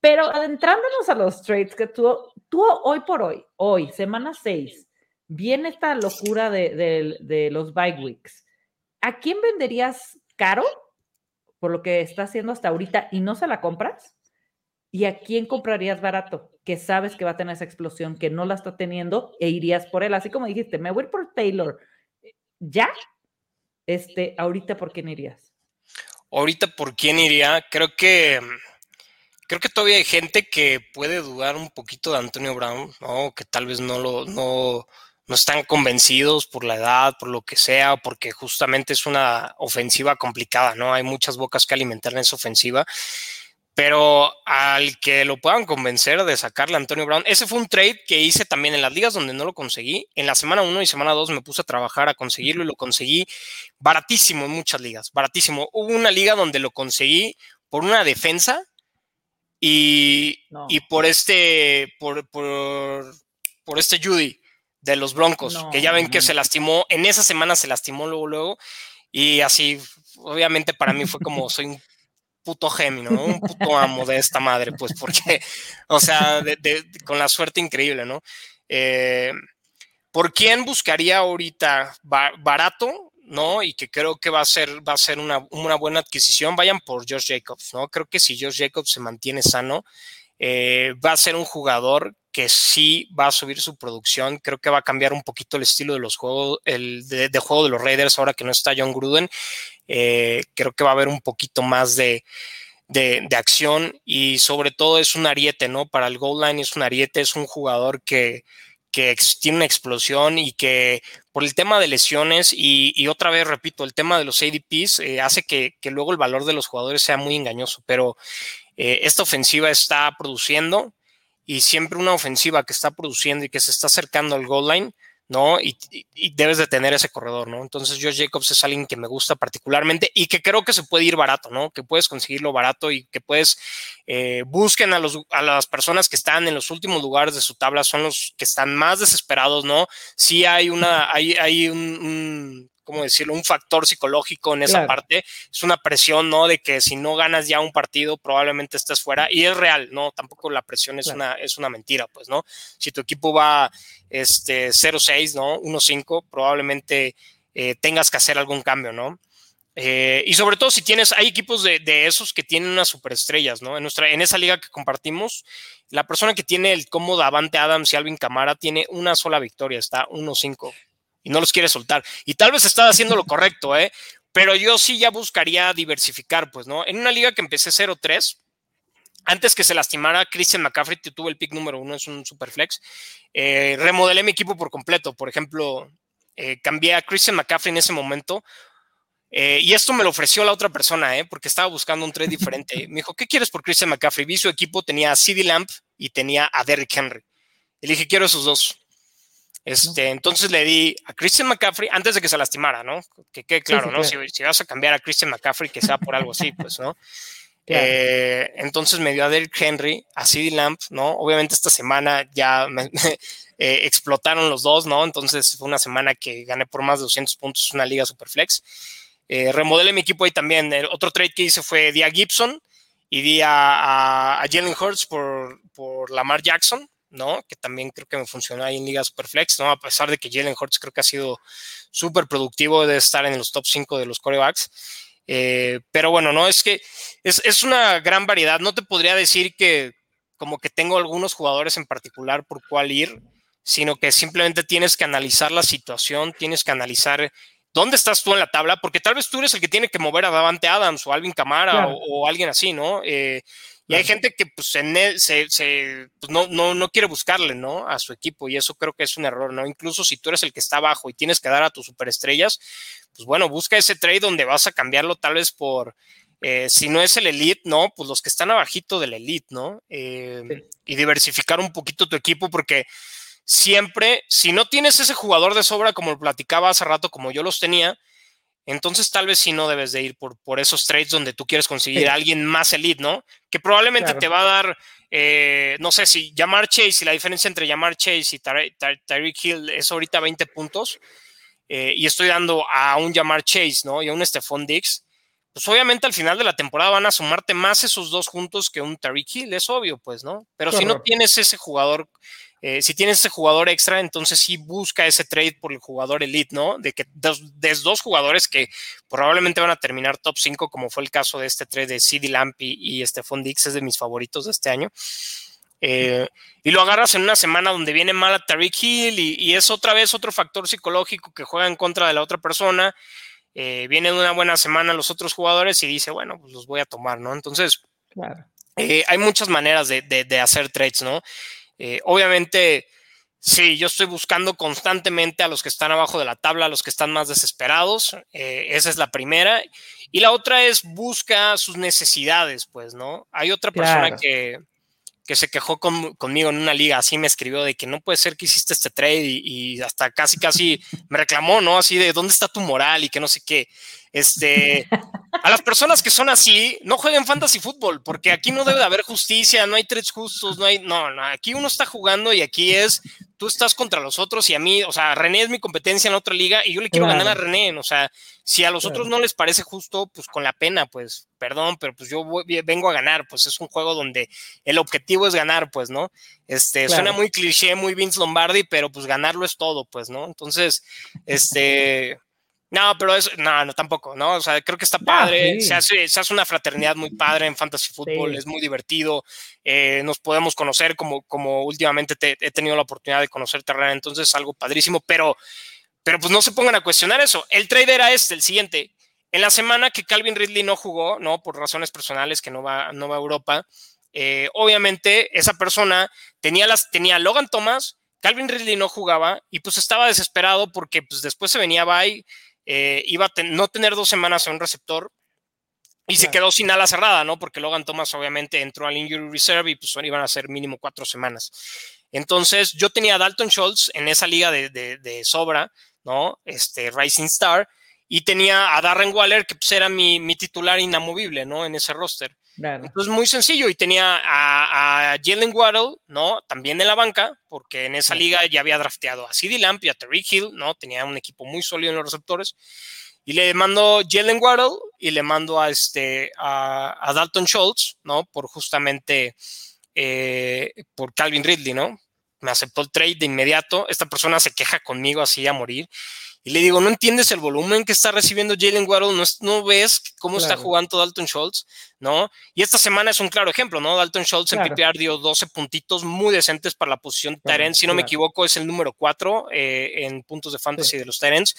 Pero adentrándonos a los trades que tuvo, tuvo hoy por hoy, hoy, semana 6, viene esta locura de, los bike weeks. ¿A quién venderías caro por lo que está haciendo hasta ahorita y no se la compras? ¿Y a quién comprarías barato? Que sabes que va a tener esa explosión, que no la está teniendo e irías por él. Así como dijiste, me voy por Taylor. ¿Ya? Este, ahorita, ¿por quién irías? Ahorita, ¿por quién iría? Creo que creo que todavía hay gente que puede dudar un poquito de Antonio Brown, ¿no? Que tal vez no lo, no, no están convencidos por la edad, por lo que sea, porque justamente es una ofensiva complicada, ¿no? Hay muchas bocas que alimentar en esa ofensiva. Pero al que lo puedan convencer de sacarle a Antonio Brown, ese fue un trade que hice también en las ligas donde no lo conseguí. En la semana 1 y semana 2 me puse a trabajar a conseguirlo y lo conseguí baratísimo en muchas ligas, baratísimo. Hubo una liga donde lo conseguí por una defensa y, y por este, por, por, por este Judy de los Broncos, que ya ven que se lastimó, en esa semana se lastimó luego, luego, y así, obviamente para mí fue como, soy un puto genio, ¿no? Un puto amo de esta madre, pues porque, o sea, con la suerte increíble, ¿no? Eh, ¿Por quién buscaría ahorita barato, ¿no? Y que creo que va a ser, va a ser una, una buena adquisición, vayan por Josh Jacobs, ¿no? Creo que si Josh Jacobs se mantiene sano, eh, va a ser un jugador que sí va a subir su producción. Creo que va a cambiar un poquito el estilo de los juegos, el de, juego de los Raiders ahora que no está John Gruden. Eh, creo que va a haber un poquito más de, de, acción y sobre todo es un ariete, ¿no? Para el goal line es un ariete, es un jugador que, que tiene una explosión y que por el tema de lesiones y, otra vez repito, el tema de los ADPs eh, hace que, que, luego el valor de los jugadores sea muy engañoso, pero eh, esta ofensiva está produciendo y siempre una ofensiva que está produciendo y que se está acercando al goal line, ¿no? Y, debes de tener ese corredor, ¿no? Entonces, Josh Jacobs es alguien que me gusta particularmente y que creo que se puede ir barato, ¿no? Que puedes conseguirlo barato y que puedes, eh, busquen a, los, a las personas que están en los últimos lugares de su tabla, son los que están más desesperados, ¿no? Sí hay una, hay, hay un ¿cómo decirlo? Un factor psicológico en esa parte. Es una presión, ¿no? De que si no ganas ya un partido, probablemente estés fuera. Y es real, ¿no? Tampoco la presión es, una, es una mentira, pues, ¿no? Si tu equipo va este, 0-6, ¿no? 1-5, probablemente eh, tengas que hacer algún cambio, ¿no? Eh, y sobre todo si tienes, hay equipos de, de, esos que tienen unas superestrellas, ¿no? En, nuestra, en esa liga que compartimos, la persona que tiene el cómodo Avante Adams y Alvin Camara tiene una sola victoria, está 1-5 y no los quiere soltar. Y tal vez está haciendo lo <laughs> correcto, ¿eh? Pero yo sí ya buscaría diversificar, pues, ¿no? En una liga que empecé 0-3, antes que se lastimara Christian McCaffrey, tuve el pick número uno, es un super flex. Eh, remodelé mi equipo por completo. Por ejemplo, eh, cambié a Christian McCaffrey en ese momento. Eh, y esto me lo ofreció la otra persona, ¿eh? porque estaba buscando un trade diferente. <laughs> Me dijo, ¿qué quieres por Christian McCaffrey? Vi su equipo, tenía a CD Lamp y tenía a Derrick Henry. Y le dije, quiero esos dos. Este, Entonces le di a Christian McCaffrey antes de que se lastimara, ¿no? Que quede claro, ¿no? Si, vas a cambiar a Christian McCaffrey, que sea por algo así, pues, ¿no? <laughs> Eh, entonces me dio a Derrick Henry, a CD Lamp, ¿no? Obviamente esta semana ya me, <laughs> eh, explotaron los dos, ¿no? Entonces fue una semana que gané por más de 200 puntos, una liga super flex. Eh, remodelé mi equipo ahí también. El otro trade que hice fue di a Gibson y di a, a, Jalen Hurts por, por Lamar Jackson, ¿no? Que también creo que me funcionó ahí en Liga Superflex, ¿no? A pesar de que Jalen Hurts creo que ha sido súper productivo de estar en los top 5 de los corebacks. Eh, pero bueno, no, es que es, es, una gran variedad. No te podría decir que como que tengo algunos jugadores en particular por cuál ir, sino que simplemente tienes que analizar la situación, tienes que analizar dónde estás tú en la tabla, porque tal vez tú eres el que tiene que mover a Davante Adams o Alvin Camara o, alguien así, ¿no? Eh, y hay gente que pues, se, se pues, no, no, no, quiere buscarle, ¿no? A su equipo y eso creo que es un error, ¿no? Incluso si tú eres el que está abajo y tienes que dar a tus superestrellas, pues bueno, busca ese trade donde vas a cambiarlo tal vez por, eh, si no es el elite, ¿no? Pues los que están abajito del elite, ¿no? Eh, y diversificar un poquito tu equipo porque siempre, si no tienes ese jugador de sobra como lo platicaba hace rato, como yo los tenía, entonces tal vez sí no debes de ir por, por esos trades donde tú quieres conseguir a alguien más elite, ¿no? Que probablemente te va a dar, eh, no sé si llamar Chase y la diferencia entre llamar Chase y Tyreek Hill es ahorita 20 puntos eh, y estoy dando a un llamar Chase, ¿no? Y a un Stephon Dix, pues obviamente al final de la temporada van a sumarte más esos dos juntos que un Tyreek Hill, es obvio, pues, ¿no? Pero si no tienes ese jugador eh, si tienes ese jugador extra, entonces sí busca ese trade por el jugador elite, ¿no? De que dos, de dos jugadores que probablemente van a terminar top 5, como fue el caso de este trade de CD Lamp y, Stephon Dix, es de mis favoritos de este año. Eh, y lo agarras en una semana donde viene mal a Tariq Hill y, es otra vez otro factor psicológico que juega en contra de la otra persona. Eh, viene de una buena semana los otros jugadores y dice, bueno, pues los voy a tomar, ¿no? Entonces, hay muchas maneras de, de hacer trades, ¿no? Eh, obviamente, sí, yo estoy buscando constantemente a los que están abajo de la tabla, a los que están más desesperados. Eh, esa es la primera. Y la otra es busca sus necesidades, pues, ¿no? Hay otra persona que, que se quejó conmigo en una liga, así me escribió de que no puede ser que hiciste este trade y, y, hasta casi, casi me reclamó, ¿no? Así de dónde está tu moral y que no sé qué. Este, a las personas que son así, no jueguen fantasy fútbol, porque aquí no debe de haber justicia, no hay trades justos, no hay, no, no, aquí uno está jugando y aquí es, tú estás contra los otros y a mí, o sea, René es mi competencia en otra liga y yo le quiero ganar a René, o sea, si a los otros no les parece justo, pues con la pena, pues, perdón, pero pues yo vengo a ganar, pues es un juego donde el objetivo es ganar, pues, ¿no? Este, suena muy cliché, muy Vince Lombardi, pero pues ganarlo es todo, pues, ¿no? Entonces, este... No, pero eso, no, no, tampoco, ¿no? O sea, creo que está padre, se, hace, se, hace, una fraternidad muy padre en Fantasy Football, es muy divertido, eh, nos podemos conocer como, como últimamente he tenido la oportunidad de conocer Terrena, entonces algo padrísimo, pero, pero pues no se pongan a cuestionar eso. El trade era este, el siguiente. En la semana que Calvin Ridley no jugó, ¿no? Por razones personales que no va, no va a Europa, eh, obviamente esa persona tenía, las, tenía Logan Thomas, Calvin Ridley no jugaba y pues estaba desesperado porque pues después se venía Bay eh, iba a no tener dos semanas en un receptor y se quedó sin ala cerrada, ¿no? Porque Logan Thomas obviamente entró al injury reserve y pues iban a ser mínimo cuatro semanas. Entonces yo tenía a Dalton Schultz en esa liga de, sobra, ¿no? Este Rising Star y tenía a Darren Waller que pues era mi, mi titular inamovible, ¿no? En ese roster. Entonces, muy sencillo. Y tenía a, Jalen Waddle, ¿no? También en la banca, porque en esa liga ya había drafteado a CD Lamp y a Terry Hill, ¿no? Tenía un equipo muy sólido en los receptores. Y le mando Jalen Waddle y le mando a, este, a, Dalton Schultz, ¿no? Por justamente, eh, por Calvin Ridley, ¿no? Me aceptó el trade de inmediato. Esta persona se queja conmigo así a morir. Y le digo, ¿no entiendes el volumen que está recibiendo Jalen Waddle? ¿No, ¿No, ves cómo está jugando Dalton Schultz? ¿No? Y esta semana es un claro ejemplo, ¿no? Dalton Schultz en PPR dio 12 puntitos muy decentes para la posición de Tyrant. Si no me equivoco, es el número 4 eh, en puntos de fantasy de los Tyrants.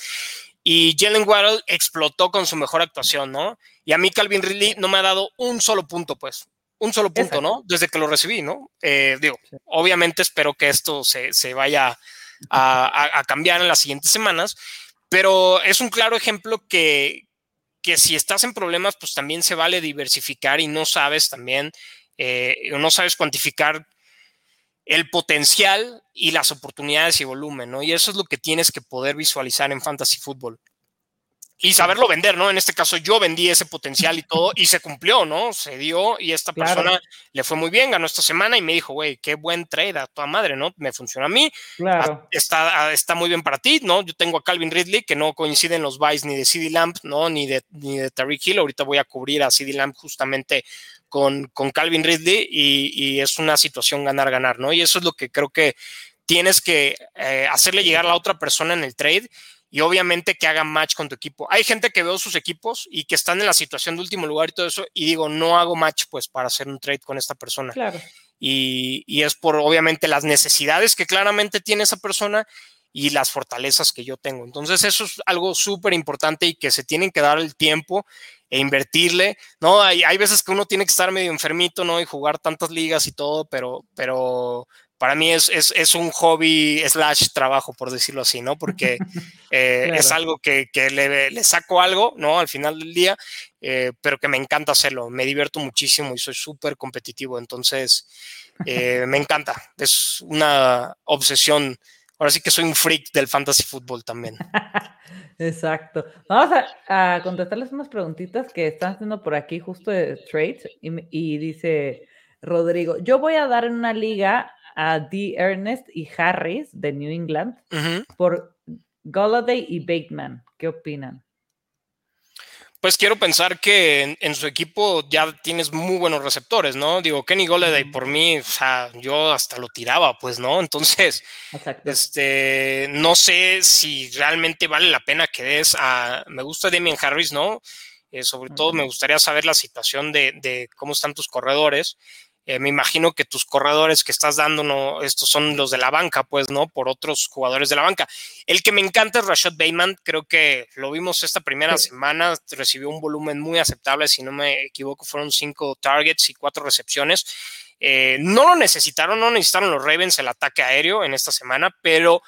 Y Jalen Waddle explotó con su mejor actuación, ¿no? Y a mí Calvin Ridley no me ha dado un solo punto, pues. Un solo punto, ¿no? Desde que lo recibí, ¿no? Eh, digo, obviamente espero que esto se, se vaya a, cambiar en las siguientes semanas, pero es un claro ejemplo que, que si estás en problemas, pues también se vale diversificar y no sabes también, eh, no sabes cuantificar el potencial y las oportunidades y volumen, ¿no? Y eso es lo que tienes que poder visualizar en Fantasy Football. Y saberlo vender, ¿no? En este caso yo vendí ese potencial y todo y se cumplió, ¿no? Se dio y esta persona le fue muy bien, ganó esta semana y me dijo, güey, qué buen trade a toda madre, ¿no? Me funciona a mí, claro. está, está muy bien para ti, ¿no? Yo tengo a Calvin Ridley que no coinciden los buys ni de CD Lamp, ¿no? Ni de, ni de Tariq Hill, ahorita voy a cubrir a CD Lamp justamente con, con Calvin Ridley y, y, es una situación ganar-ganar, ¿no? Y eso es lo que creo que tienes que eh, hacerle llegar a la otra persona en el trade y obviamente que hagan match con tu equipo. Hay gente que veo sus equipos y que están en la situación de último lugar y todo eso, y digo, no hago match pues para hacer un trade con esta persona. Claro. Y, y es por obviamente las necesidades que claramente tiene esa persona y las fortalezas que yo tengo. Entonces eso es algo súper importante y que se tienen que dar el tiempo e invertirle, ¿no? Hay, hay, veces que uno tiene que estar medio enfermito, ¿no? Y jugar tantas ligas y todo, pero, pero para mí es, es, es, un hobby slash trabajo, por decirlo así, ¿no? Porque <laughs> eh, claro. es algo que, que le, le, saco algo, ¿no? Al final del día, eh, pero que me encanta hacerlo, me divierto muchísimo y soy súper competitivo, entonces eh, <laughs> me encanta, es una obsesión. Ahora sí que soy un freak del fantasy fútbol también. Exacto. Vamos a, a, contestarles unas preguntitas que están haciendo por aquí justo de trades y, y dice Rodrigo, yo voy a dar en una liga a D. Ernest y Harris de New England uh -huh. por Golladay y Bateman. ¿Qué opinan? Pues quiero pensar que en, en, su equipo ya tienes muy buenos receptores, ¿no? Digo, Kenny Golladay por mí, o sea, yo hasta lo tiraba, pues, ¿no? Entonces, Exacto. este, no sé si realmente vale la pena que des a, me gusta Damian Harris, ¿no? Eh, sobre uh -huh. todo me gustaría saber la situación de, de cómo están tus corredores. Eh, me imagino que tus corredores que estás dando, no, estos son los de la banca, pues, ¿no? Por otros jugadores de la banca. El que me encanta es Rashad Bateman, creo que lo vimos esta primera sí. semana, recibió un volumen muy aceptable, si no me equivoco, fueron cinco targets y cuatro recepciones. Eh, no lo necesitaron, no necesitaron los Ravens el ataque aéreo en esta semana, pero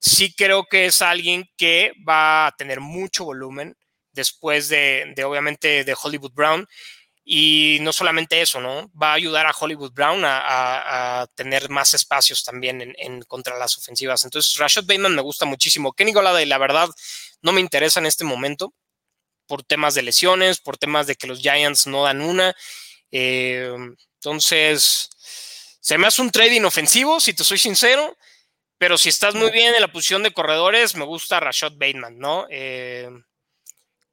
sí creo que es alguien que va a tener mucho volumen después de, de obviamente, de Hollywood Brown. Y no solamente eso, ¿no? Va a ayudar a Hollywood Brown a, a, a tener más espacios también en, en, contra las ofensivas. Entonces, Rashad Bateman me gusta muchísimo. Kenny Golladay, la verdad, no me interesa en este momento por temas de lesiones, por temas de que los Giants no dan una. Eh, entonces, se me hace un trade inofensivo, si te soy sincero. Pero si estás muy bien en la posición de corredores, me gusta Rashad Bateman, ¿no? Eh,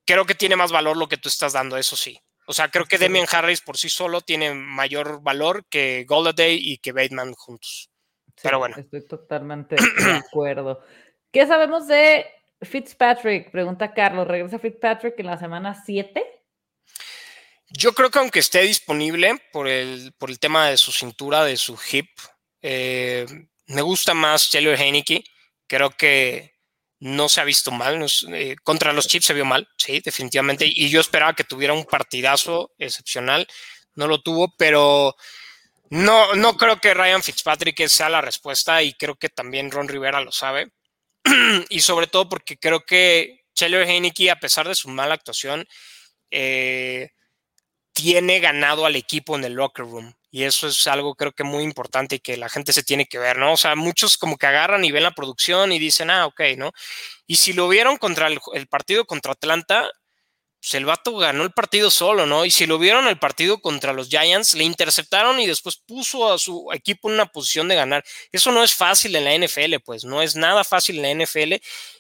creo que tiene más valor lo que tú estás dando, eso sí. O sea, creo que Demian Harris por sí solo tiene mayor valor que Golladay y que Bateman juntos. Sí, Pero bueno. Estoy totalmente de acuerdo. ¿Qué sabemos de Fitzpatrick? Pregunta Carlos. ¿Regresa Fitzpatrick en la semana 7? Yo creo que aunque esté disponible por el, por el tema de su cintura, de su hip, eh, me gusta más Taylor Heineke. Creo que no se ha visto mal. Eh, contra los Chips se vio mal, sí, definitivamente. Y yo esperaba que tuviera un partidazo excepcional. No lo tuvo, pero no, no creo que Ryan Fitzpatrick sea la respuesta y creo que también Ron Rivera lo sabe. <clears throat> y sobre todo porque creo que Taylor Heineke, a pesar de su mala actuación, eh, tiene ganado al equipo en el locker room. Y eso es algo creo que muy importante y que la gente se tiene que ver, ¿no? O sea, muchos como que agarran y ven la producción y dicen, ah, ok, ¿no? Y si lo vieron contra el, el partido contra Atlanta, pues el vato ganó el partido solo, ¿no? Y si lo vieron el partido contra los Giants, le interceptaron y después puso a su equipo en una posición de ganar. Eso no es fácil en la NFL, pues, no es nada fácil en la NFL.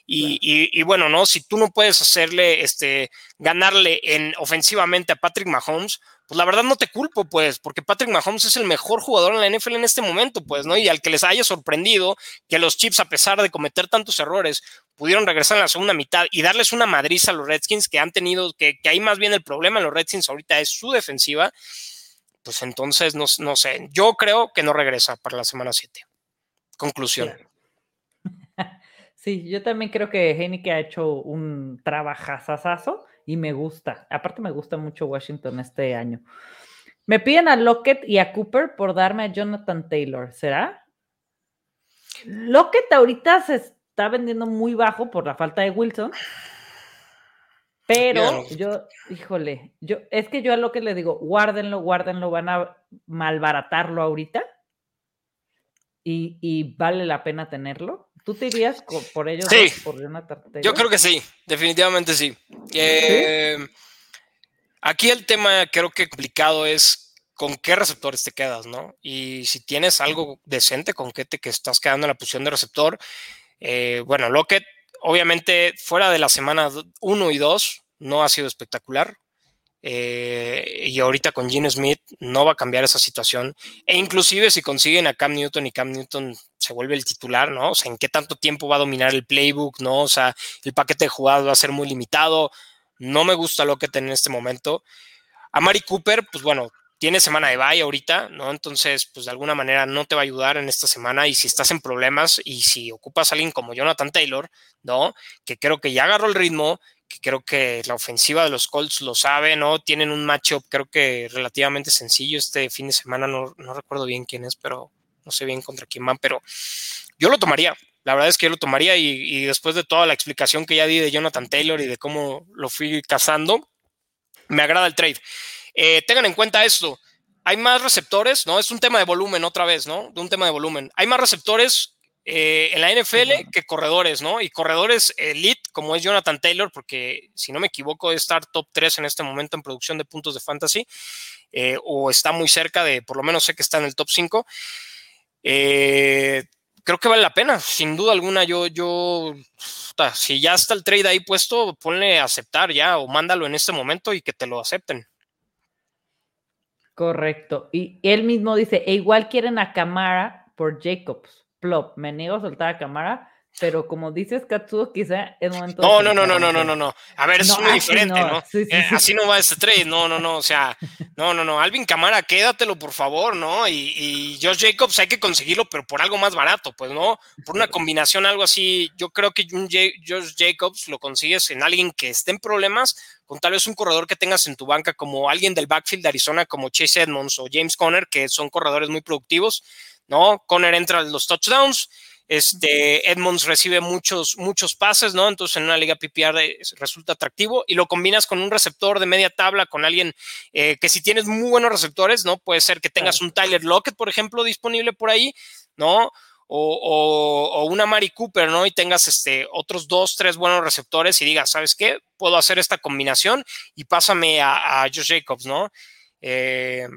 Y, y, y bueno, ¿no? Si tú no puedes hacerle, este, ganarle en ofensivamente a Patrick Mahomes, pues la verdad no te culpo, pues, porque Patrick Mahomes es el mejor jugador en la NFL en este momento, pues, ¿no? Y al que les haya sorprendido que los Chips, a pesar de cometer tantos errores, pudieron regresar en la segunda mitad y darles una madriza a los Redskins que han tenido, que, que ahí más bien el problema en los Redskins ahorita es su defensiva, pues entonces, no, no sé, yo creo que no regresa para la semana 7. Conclusión. <laughs> Sí, yo también creo que Heineke ha hecho un trabajazazazo y me gusta. Aparte me gusta mucho Washington este año. Me piden a Lockett y a Cooper por darme a Jonathan Taylor. ¿Será? Lockett ahorita se está vendiendo muy bajo por la falta de Wilson. Pero yo, híjole, yo, es que yo a Lockett le digo, guárdenlo, guárdenlo, van a malbaratarlo ahorita. Y, y vale la pena tenerlo. ¿Tú te irías por ellos? Sí, por yo creo que sí, definitivamente sí. Eh, aquí el tema creo que complicado es con qué receptores te quedas, ¿no? Y si tienes algo decente, con qué te que estás quedando en la posición de receptor. Eh, bueno, Lockett, obviamente, fuera de la semana 1 y 2, no ha sido espectacular. Eh, y ahorita con Gene Smith no va a cambiar esa situación. E inclusive si consiguen a Cam Newton y Cam Newton se vuelve el titular, ¿no? O sea, ¿en qué tanto tiempo va a dominar el playbook, ¿no? O sea, el paquete de jugadas va a ser muy limitado. No me gusta lo que tiene en este momento. A Mari Cooper, pues bueno, tiene semana de bye ahorita, ¿no? Entonces, pues de alguna manera no te va a ayudar en esta semana y si estás en problemas y si ocupas a alguien como Jonathan Taylor, ¿no? Que creo que ya agarró el ritmo, que creo que la ofensiva de los Colts lo sabe, ¿no? Tienen un matchup creo que relativamente sencillo este fin de semana, no, recuerdo bien quién es, pero no sé bien contra quién van, pero yo lo tomaría. La verdad es que yo lo tomaría y, después de toda la explicación que ya di de Jonathan Taylor y de cómo lo fui cazando, me agrada el trade. Eh, tengan en cuenta esto, hay más receptores, ¿no? Es un tema de volumen otra vez, ¿no? De un tema de volumen. Hay más receptores eh, en la NFL que corredores, ¿no? Y corredores elite, como es Jonathan Taylor, porque si no me equivoco, es estar top 3 en este momento en producción de puntos de fantasy, eh, o está muy cerca de, por lo menos sé que está en el top 5. Eh, creo que vale la pena, sin duda alguna. Yo, yo, si ya está el trade ahí puesto, ponle a aceptar ya, o mándalo en este momento y que te lo acepten. Correcto. Y él mismo dice, e igual quieren a Camara por Jacobs plop, me niego a soltar a cámara, pero como dices, Katsuo, quizá es momento no, no, no, no, no, no, no, no. A ver, es muy diferente, ¿no? Eh, así no va este trade, no, no, no, o sea, no, no, no. Alvin Camara, quédatelo, por favor, ¿no? Y, y Josh Jacobs hay que conseguirlo, pero por algo más barato, pues, ¿no? Por una combinación, algo así. Yo creo que Josh Jacobs lo consigues en alguien que esté en problemas, con tal vez un corredor que tengas en tu banca, como alguien del backfield de Arizona, como Chase Edmonds o James Conner, que son corredores muy productivos ¿no? Conner entra en los touchdowns, este, Edmonds recibe muchos, muchos pases, ¿no? Entonces en una liga PPR resulta atractivo y lo combinas con un receptor de media tabla, con alguien eh, que si tienes muy buenos receptores, ¿no? Puede ser que tengas un Tyler Lockett, por ejemplo, disponible por ahí, ¿no? O, una Mari Cooper, ¿no? Y tengas este, otros dos, tres buenos receptores y digas, ¿sabes qué? Puedo hacer esta combinación y pásame a, a Josh Jacobs, ¿no? Eh,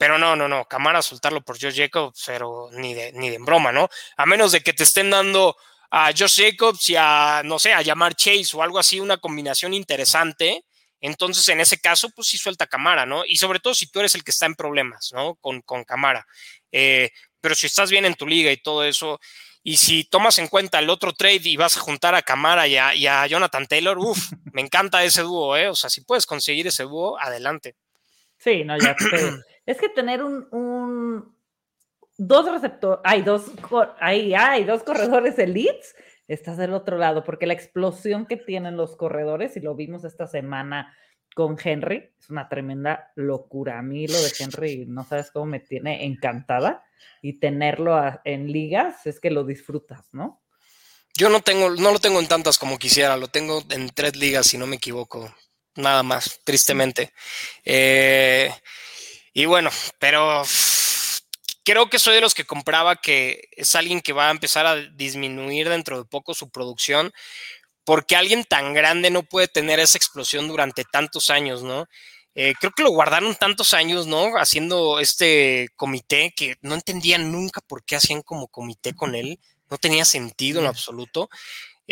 pero no, no, no, Camara soltarlo por Josh Jacobs, pero ni de, ni de broma, ¿no? A menos de que te estén dando a Josh Jacobs y a, no sé, a llamar Chase o algo así, una combinación interesante. Entonces, en ese caso, pues sí suelta Camara, ¿no? Y sobre todo si tú eres el que está en problemas, ¿no? Con, con Camara. Eh, pero si estás bien en tu liga y todo eso, y si tomas en cuenta el otro trade y vas a juntar a Camara y a, y a Jonathan Taylor, uff, <laughs> me encanta ese dúo, ¿eh? O sea, si puedes conseguir ese dúo, adelante. Sí, no, ya Es que tener un, dos receptores, hay dos, hay, hay dos corredores elites, estás del otro lado, porque la explosión que tienen los corredores, y lo vimos esta semana con Henry, es una tremenda locura. A mí lo de Henry, no sabes cómo me tiene encantada, y tenerlo en ligas es que lo disfrutas, ¿no? Yo no tengo, no lo tengo en tantas como quisiera, lo tengo en tres ligas, si no me equivoco, nada más, tristemente. Eh, y bueno, pero creo que soy de los que compraba que es alguien que va a empezar a disminuir dentro de poco su producción, porque alguien tan grande no puede tener esa explosión durante tantos años, ¿no? Eh, creo que lo guardaron tantos años, ¿no? Haciendo este comité que no entendían nunca por qué hacían como comité con él, no tenía sentido en absoluto.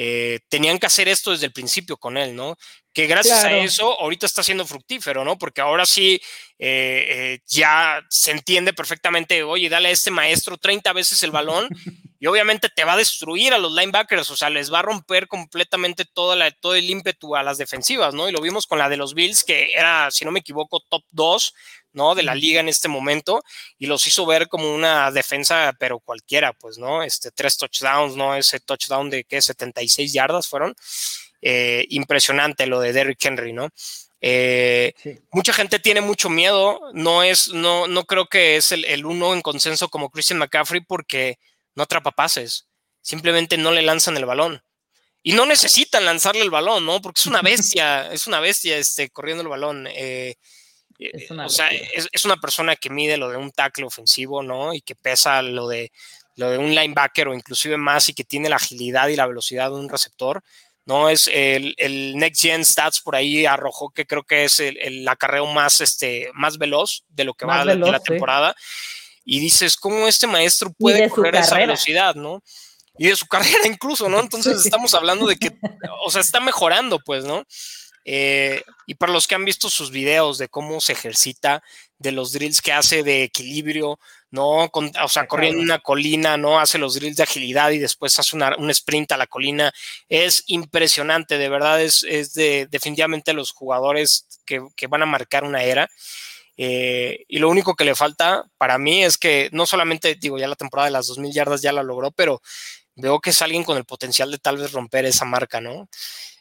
Eh, tenían que hacer esto desde el principio con él, ¿no? Que gracias a eso ahorita está siendo fructífero, ¿no? Porque ahora sí eh, eh, ya se entiende perfectamente, oye, dale a este maestro 30 veces el balón y obviamente te va a destruir a los linebackers, o sea, les va a romper completamente toda la, todo el ímpetu a las defensivas, ¿no? Y lo vimos con la de los Bills, que era, si no me equivoco, top 2, ¿no? De la liga en este momento, y los hizo ver como una defensa, pero cualquiera, pues, ¿no? Este, tres touchdowns, ¿no? Ese touchdown de, ¿qué? 76 yardas fueron. Eh, impresionante lo de Derrick Henry, ¿no? Eh, mucha gente tiene mucho miedo, no es, no, no creo que es el, el uno en consenso como Christian McCaffrey porque no atrapa pases, simplemente no le lanzan el balón. Y no necesitan lanzarle el balón, ¿no? Porque es una <laughs> bestia, es una bestia este, corriendo el balón. Eh, es una o sea, es, una persona que mide lo de un tackle ofensivo, ¿no? Y que pesa lo de lo de un linebacker o inclusive más y que tiene la agilidad y la velocidad de un receptor. ¿no? Es el, el, Next Gen Stats por ahí arrojó que creo que es el, el acarreo más, este, más veloz de lo que va de la temporada. Y dices, ¿cómo este maestro puede correr esa velocidad, no? Y de su <laughs> carrera incluso, ¿no? Entonces estamos hablando de que, o sea, está mejorando, pues, ¿no? Eh, y para los que han visto sus videos de cómo se ejercita, de los drills que hace de equilibrio, ¿no? o sea, corriendo una colina, ¿no? Hace los drills de agilidad y después hace un sprint a la colina. Es impresionante, de verdad, es, es de definitivamente los jugadores que, que van a marcar una era. Eh, y lo único que le falta para mí es que no solamente, digo, ya la temporada de las 2.000 yardas ya la logró, pero veo que es alguien con el potencial de tal vez romper esa marca, ¿no?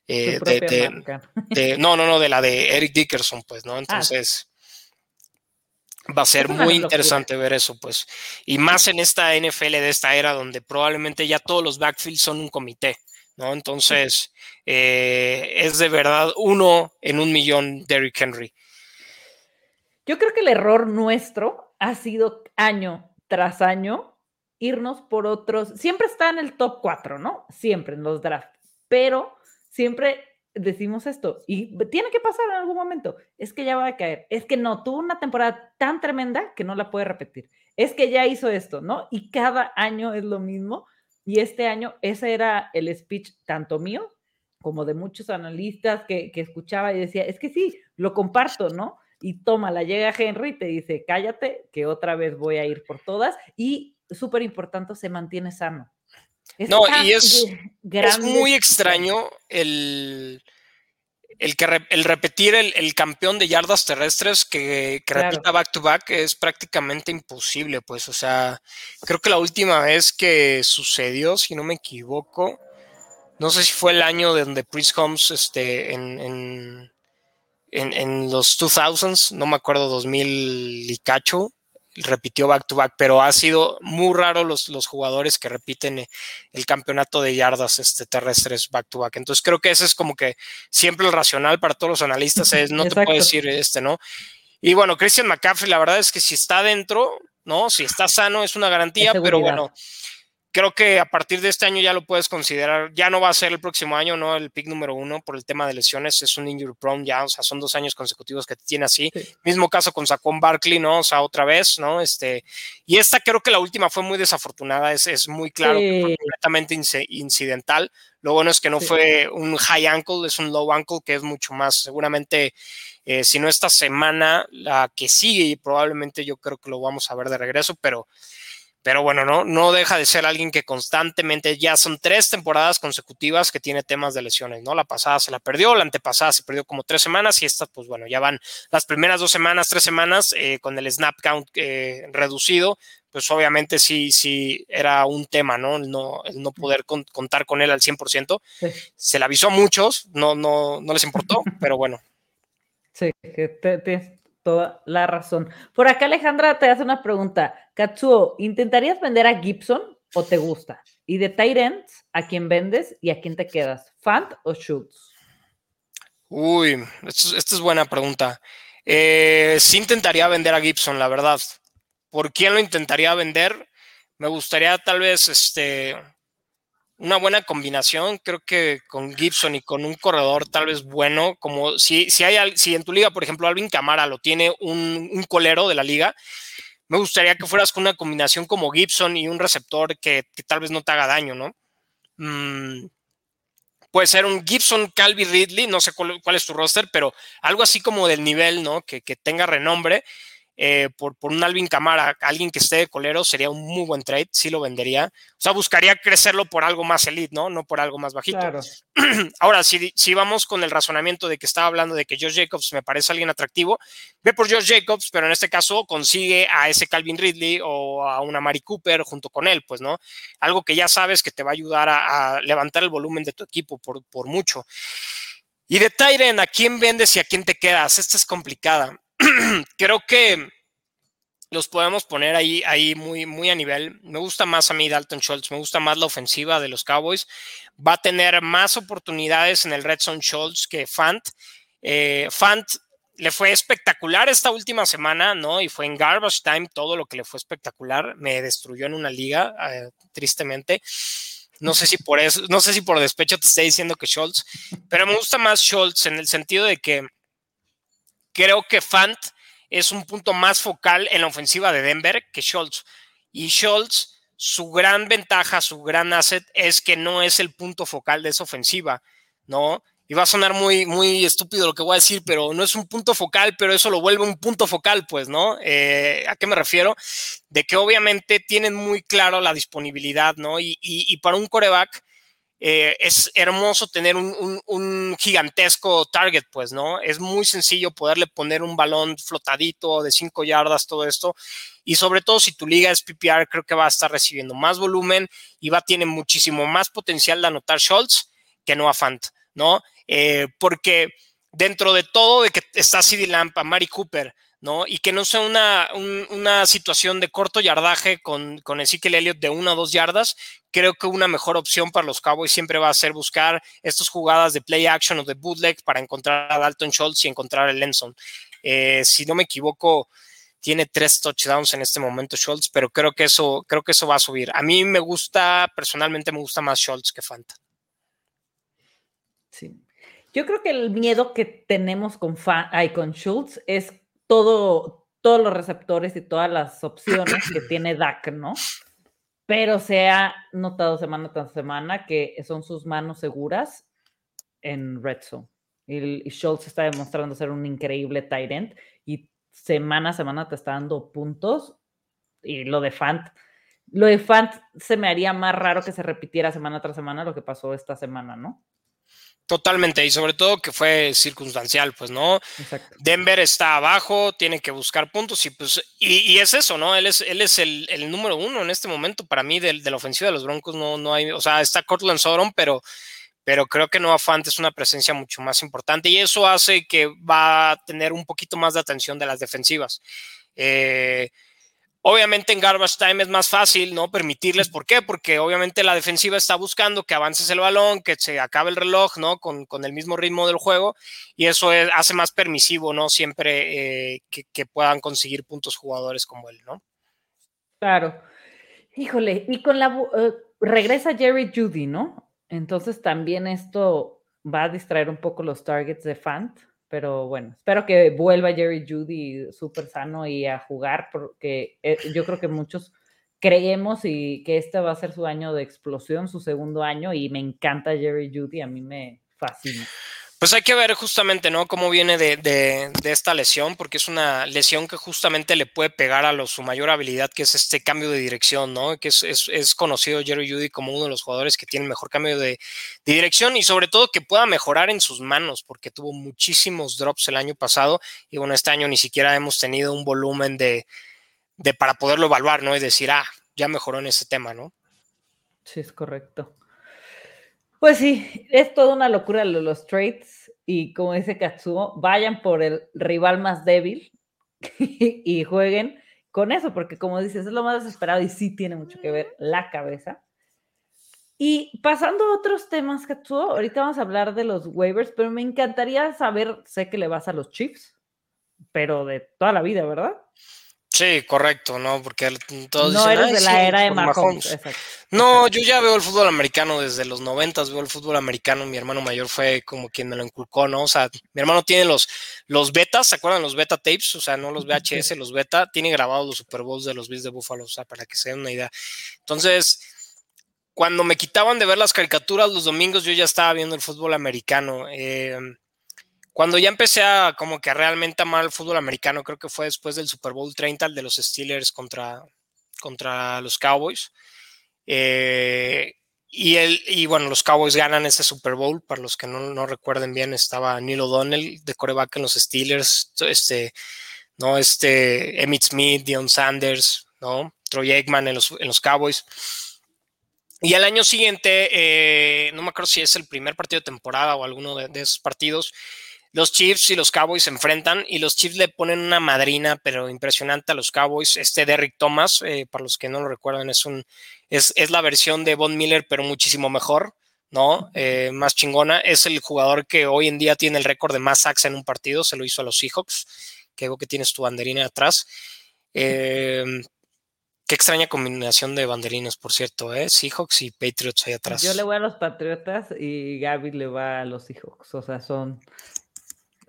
Eh, <laughs> no, no, no, de la de Eric Dickerson, pues, ¿no? Ah. Entonces, va a ser muy interesante ver eso, pues. Y más en esta NFL de esta era donde probablemente ya todos los backfields son un comité, ¿no? Entonces, eh, es de verdad uno en un millón Derrick Henry. Yo creo que el error nuestro ha sido año tras año irnos por otros, siempre está en el top 4, ¿no? Siempre en los drafts, pero siempre decimos esto y tiene que pasar en algún momento. Es que ya va a caer. Es que no, tuvo una temporada tan tremenda que no la puede repetir. Es que ya hizo esto, ¿no? Y cada año es lo mismo. Y este año ese era el speech tanto mío como de muchos analistas que, que escuchaba y decía, es que sí, lo comparto, ¿no? Y toma, la llega Henry y te dice, cállate, que otra vez voy a ir por todas. Y súper importante, se mantiene sano no, y es, es muy extraño el, el, que, el repetir el, campeón de yardas terrestres que, repita back to back es prácticamente imposible, pues, o sea, creo que la última vez que sucedió, si no me equivoco, no sé si fue el año de donde Priest Holmes, este, en, en, en, en los 2000s, no me acuerdo, 2000 y cacho, repitió back to back, pero ha sido muy raro los, los jugadores que repiten eh, el campeonato de yardas este, terrestres back to back. Entonces creo que ese es como que siempre el racional para todos los analistas es no te puedes decir este, ¿no? Y bueno, Christian McCaffrey, la verdad es que si está dentro, ¿no? Si está sano es una garantía, pero bueno, creo que a partir de este año ya lo puedes considerar, ya no va a ser el próximo año, ¿no? El pick número uno por el tema de lesiones, es un injury prone ya, o sea, son dos años consecutivos que tiene así. Mismo caso con Saquon Barkley, ¿no? O sea, otra vez, ¿no? Este, y esta creo que la última fue muy desafortunada, es, es muy claro, completamente incidental. Lo bueno es que no fue un high ankle, es un low ankle, que es mucho más, seguramente, eh, si no esta semana, la que sigue, y probablemente yo creo que lo vamos a ver de regreso, pero pero bueno, no, no deja de ser alguien que constantemente, ya son tres temporadas consecutivas que tiene temas de lesiones, ¿no? La pasada se la perdió, la antepasada se perdió como tres semanas y estas, pues bueno, ya van las primeras dos semanas, tres semanas eh, con el snap count eh, reducido, pues obviamente sí, sí era un tema, ¿no? El no, no poder contar con él al 100%. Se le avisó a muchos, no, no, no les importó, <laughs> pero bueno. Sí, que te, toda la razón. Por acá Alejandra te hace una pregunta. Katsuo, ¿intentarías vender a Gibson o te gusta? Y de Tyrants, ¿a quién vendes y a quién te quedas? ¿Fant o Schultz? Uy, esta es buena pregunta. Eh, sí intentaría vender a Gibson, la verdad. ¿Por quién lo intentaría vender? Me gustaría tal vez este, una buena combinación, creo que con Gibson y con un corredor tal vez bueno, como si, si hay si en tu liga, por ejemplo, Alvin Camara lo tiene un, colero de la liga, me gustaría que fueras con una combinación como Gibson y un receptor que, tal vez no te haga daño, ¿no? Mm, puede ser un Gibson Calvi Ridley, no sé cuál, cuál, es tu roster, pero algo así como del nivel, ¿no? Que, que tenga renombre eh, por, por, un Alvin Camara, alguien que esté de colero, sería un muy buen trade, sí lo vendería. O sea, buscaría crecerlo por algo más elite, ¿no? No por algo más bajito. <clears throat> Ahora, si, si vamos con el razonamiento de que estaba hablando de que Josh Jacobs me parece alguien atractivo, ve por Josh Jacobs, pero en este caso consigue a ese Calvin Ridley o a una Mari Cooper junto con él, pues, ¿no? Algo que ya sabes que te va a ayudar a, levantar el volumen de tu equipo por, por mucho. Y de Tyren, ¿a quién vendes y a quién te quedas? Esta es complicada. <clears throat> creo que los podemos poner ahí, ahí muy, muy a nivel. Me gusta más a mí Dalton Schultz, me gusta más la ofensiva de los Cowboys. Va a tener más oportunidades en el Red Zone Schultz que Fant. Eh, Fant le fue espectacular esta última semana, ¿no? Y fue en garbage time todo lo que le fue espectacular. Me destruyó en una liga, eh, tristemente. No sé si por eso, no sé si por despecho te esté diciendo que Schultz, pero me gusta más Schultz en el sentido de que creo que Fant es un punto más focal en la ofensiva de Denver que Schultz. Y Schultz, su gran ventaja, su gran asset es que no es el punto focal de esa ofensiva, ¿no? y va a sonar muy, muy estúpido lo que voy a decir, pero no es un punto focal, pero eso lo vuelve un punto focal, pues, ¿no? Eh, ¿A qué me refiero? De que obviamente tienen muy claro la disponibilidad, ¿no? Y, y, para un coreback eh, es hermoso tener un, un, gigantesco target, pues, ¿no? Es muy sencillo poderle poner un balón flotadito de 5 yardas, todo esto. Y sobre todo si tu liga es PPR, creo que va a estar recibiendo más volumen y va a tener muchísimo más potencial de anotar Schultz que no a Fant, ¿no? Eh, porque dentro de todo de que está CD Lampa, Mari Cooper, ¿no? Y que no sea una, una situación de corto yardaje con, con Ezekiel Elliott de una o dos yardas, creo que una mejor opción para los Cowboys siempre va a ser buscar estas jugadas de play action o de bootleg para encontrar a Dalton Schultz y encontrar a Lenson. Eh, si no me equivoco, tiene tres touchdowns en este momento Schultz, pero creo que eso, creo que eso va a subir. A mí me gusta, personalmente me gusta más Schultz que Fanta. Sí, yo creo que el miedo que tenemos con, con Schultz es todo, todos los receptores y todas las opciones que <coughs> tiene Dak, ¿no? Pero se ha notado semana tras semana que son sus manos seguras en Red Zone. Y, Schultz está demostrando ser un increíble tight end y semana a semana te está dando puntos. Y lo de Fant, lo de Fant se me haría más raro que se repitiera semana tras semana lo que pasó esta semana, ¿no? Totalmente, y sobre todo que fue circunstancial, pues, ¿no? Denver está abajo, tiene que buscar puntos y pues, y, es eso, ¿no? Él es, él es el, número uno en este momento para mí de, de, la ofensiva de los Broncos, no, no hay, o sea, está Cortland Sodom, pero, pero creo que Noah Fant es una presencia mucho más importante y eso hace que va a tener un poquito más de atención de las defensivas. Eh, Obviamente en garbage time es más fácil, ¿no? Permitirles, ¿por qué? Porque obviamente la defensiva está buscando que avances el balón, que se acabe el reloj, ¿no? Con, el mismo ritmo del juego y eso hace más permisivo, ¿no? Siempre eh, que, puedan conseguir puntos jugadores como él, ¿no? Claro. Híjole, y con la... Eh, regresa Jerry Judy, ¿no? Entonces también esto va a distraer un poco los targets de Fant. Pero bueno, espero que vuelva Jerry Judy súper sano y a jugar, porque eh, yo creo que muchos creemos y que este va a ser su año de explosión, su segundo año, y me encanta Jerry Judy, a mí me fascina. Pues hay que ver justamente, ¿no? Cómo viene de, esta lesión, porque es una lesión que justamente le puede pegar a su mayor habilidad, que es este cambio de dirección, ¿no? Que es, conocido Jerry Judy como uno de los jugadores que tiene mejor cambio de, dirección y sobre todo que pueda mejorar en sus manos, porque tuvo muchísimos drops el año pasado y bueno, este año ni siquiera hemos tenido un volumen de, de para poderlo evaluar, ¿no? Y decir, ah, ya mejoró en ese tema, ¿no? Sí, es correcto. Pues sí, es toda una locura los trades y como dice Katsuo, vayan por el rival más débil <laughs> y jueguen con eso, porque como dices, es lo más desesperado y sí tiene mucho que ver la cabeza. Y pasando a otros temas, Katsuo, ahorita vamos a hablar de los waivers, pero me encantaría saber, sé que le vas a los Chiefs, pero de toda la vida, ¿verdad? Sí, correcto, ¿no? Porque todos no eres de la era de Mahomes. No, yo ya veo el fútbol americano desde los noventas, veo el fútbol americano, mi hermano mayor fue como quien me lo inculcó, ¿no? O sea, mi hermano tiene los, los betas, ¿se acuerdan los beta tapes? O sea, no los VHS, los beta, tiene grabados los Super Bowls de los Bills de Buffalo, o sea, para que se den una idea. Entonces, cuando me quitaban de ver las caricaturas los domingos, yo ya estaba viendo el fútbol americano. Eh, cuando ya empecé a como que realmente amar el fútbol americano, creo que fue después del Super Bowl 30, el de los Steelers contra, contra los Cowboys. Eh, y, el, y bueno, los Cowboys ganan ese Super Bowl. Para los que no, recuerden bien, estaba Neil O'Donnell de coreback en los Steelers, este, ¿no? Este, Emmett Smith, Dion Sanders, ¿no? Troy Aikman en los, en los Cowboys. Y al año siguiente, eh, no me acuerdo si es el primer partido de temporada o alguno de esos partidos, los Chiefs y los Cowboys se enfrentan y los Chiefs le ponen una madrina, pero impresionante a los Cowboys. Este Derrick Thomas, eh, para los que no lo recuerdan, es, un, es, la versión de Von Miller, pero muchísimo mejor. ¿no? Eh, más chingona. Es el jugador que hoy en día tiene el récord de más sacks en un partido, se lo hizo a los Seahawks, que veo que tienes tu banderina atrás. Eh, qué extraña combinación de banderines, por cierto, ¿eh? Seahawks y Patriots ahí atrás. Yo le voy a los Patriotas y Gaby le va a los Seahawks, o sea, son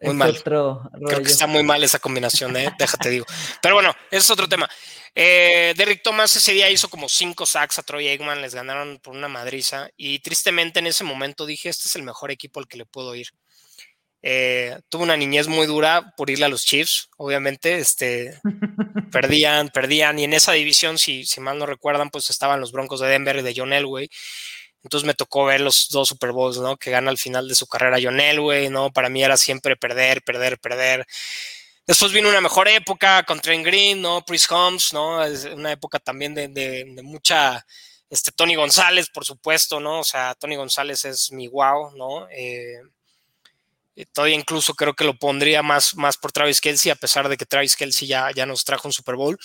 muy mal. Creo que está muy mal esa combinación, ¿eh? déjate digo. Pero bueno, ese es otro tema. Eh, Derrick Thomas ese día hizo como cinco sacks a Troy Aikman, les ganaron por una madriza y tristemente en ese momento dije, este es el mejor equipo al que le puedo ir. Eh, tuve una niñez muy dura por irle a los Chiefs, obviamente, este, <laughs> perdían, perdían y en esa división, si, si mal no recuerdan, pues estaban los Broncos de Denver y de John Elway entonces me tocó ver los dos Super Bowls, ¿no? Que gana al final de su carrera John Elway, ¿no? Para mí era siempre perder, perder, perder. Después vino una mejor época con Trent Green, ¿no? Priest Holmes, ¿no? Es una época también de, mucha, este, Tony González, por supuesto, ¿no? O sea, Tony González es mi wow, ¿no? Eh, todavía incluso creo que lo pondría más, más por Travis Kelsey, a pesar de que Travis Kelsey ya, ya nos trajo un Super Bowl.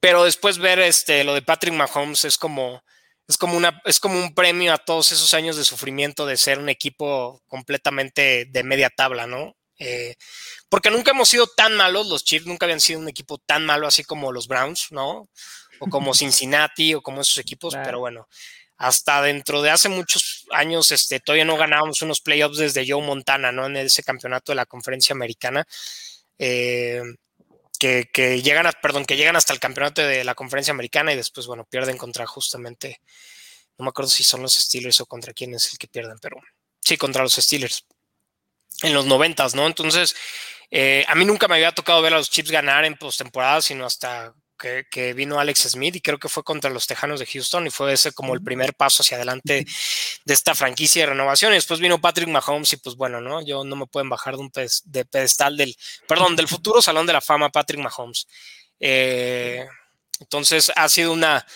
Pero después ver este, lo de Patrick Mahomes es como, es como, una, es como un premio a todos esos años de sufrimiento de ser un equipo completamente de media tabla, ¿no? Eh, porque nunca hemos sido tan malos, los Chiefs nunca habían sido un equipo tan malo así como los Browns, ¿no? O como <laughs> Cincinnati o como esos equipos, pero bueno, hasta dentro de hace muchos años este, todavía no ganábamos unos playoffs desde Joe Montana, ¿no? En ese campeonato de la conferencia americana. Eh, que, llegan a, perdón, que llegan hasta el campeonato de la conferencia americana y después, bueno, pierden contra justamente, no me acuerdo si son los Steelers o contra quién es el que pierden, pero sí, contra los Steelers. En los noventas, ¿no? Entonces, eh, a mí nunca me había tocado ver a los Chips ganar en postemporada, sino hasta que, vino Alex Smith y creo que fue contra los Tejanos de Houston y fue ese como el primer paso hacia adelante de esta franquicia de renovación. Y después vino Patrick Mahomes y pues bueno, ¿no? Yo no me pueden bajar de un de pedestal del, perdón, del futuro Salón de la Fama Patrick Mahomes. Eh, entonces ha sido una,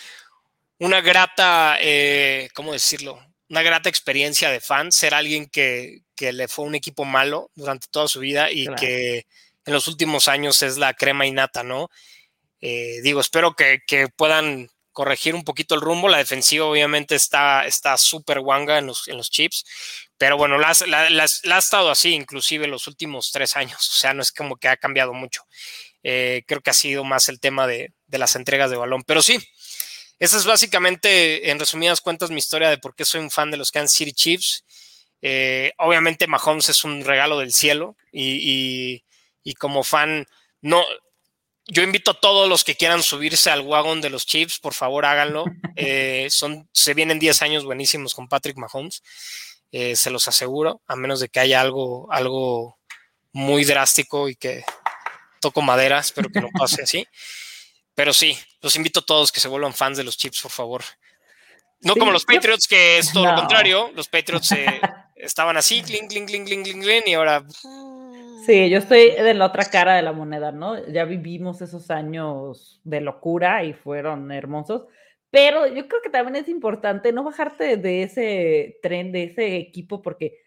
una grata, eh, ¿cómo decirlo? Una grata experiencia de fan, ser alguien que, le fue un equipo malo durante toda su vida y que en los últimos años es la crema innata, ¿no? Eh, digo, espero que, puedan corregir un poquito el rumbo. La defensiva obviamente está súper guanga en los, en los chips, pero bueno, la, ha estado así inclusive los últimos tres años, o sea, no es como que ha cambiado mucho. Eh, creo que ha sido más el tema de, las entregas de balón, pero sí, esa es básicamente, en resumidas cuentas, mi historia de por qué soy un fan de los Kansas City Chiefs. Eh, obviamente Mahomes es un regalo del cielo y, y como fan, no, yo invito a todos los que quieran subirse al wagon de los Chiefs, por favor háganlo. <laughs> Eh, son, se vienen 10 años buenísimos con Patrick Mahomes, eh, se los aseguro, a menos de que haya algo, algo muy drástico y que toco madera, espero que no pase así. <laughs> Pero sí, los invito a todos que se vuelvan fans de los Chiefs, por favor. No como los Patriots, que es todo lo contrario. Los Patriots eh, <laughs> estaban así, cling, cling, cling, cling, cling, cling, y ahora Sí, yo estoy de la otra cara de la moneda, ¿no? Ya vivimos esos años de locura y fueron hermosos, pero yo creo que también es importante no bajarte de ese tren, de ese equipo, porque,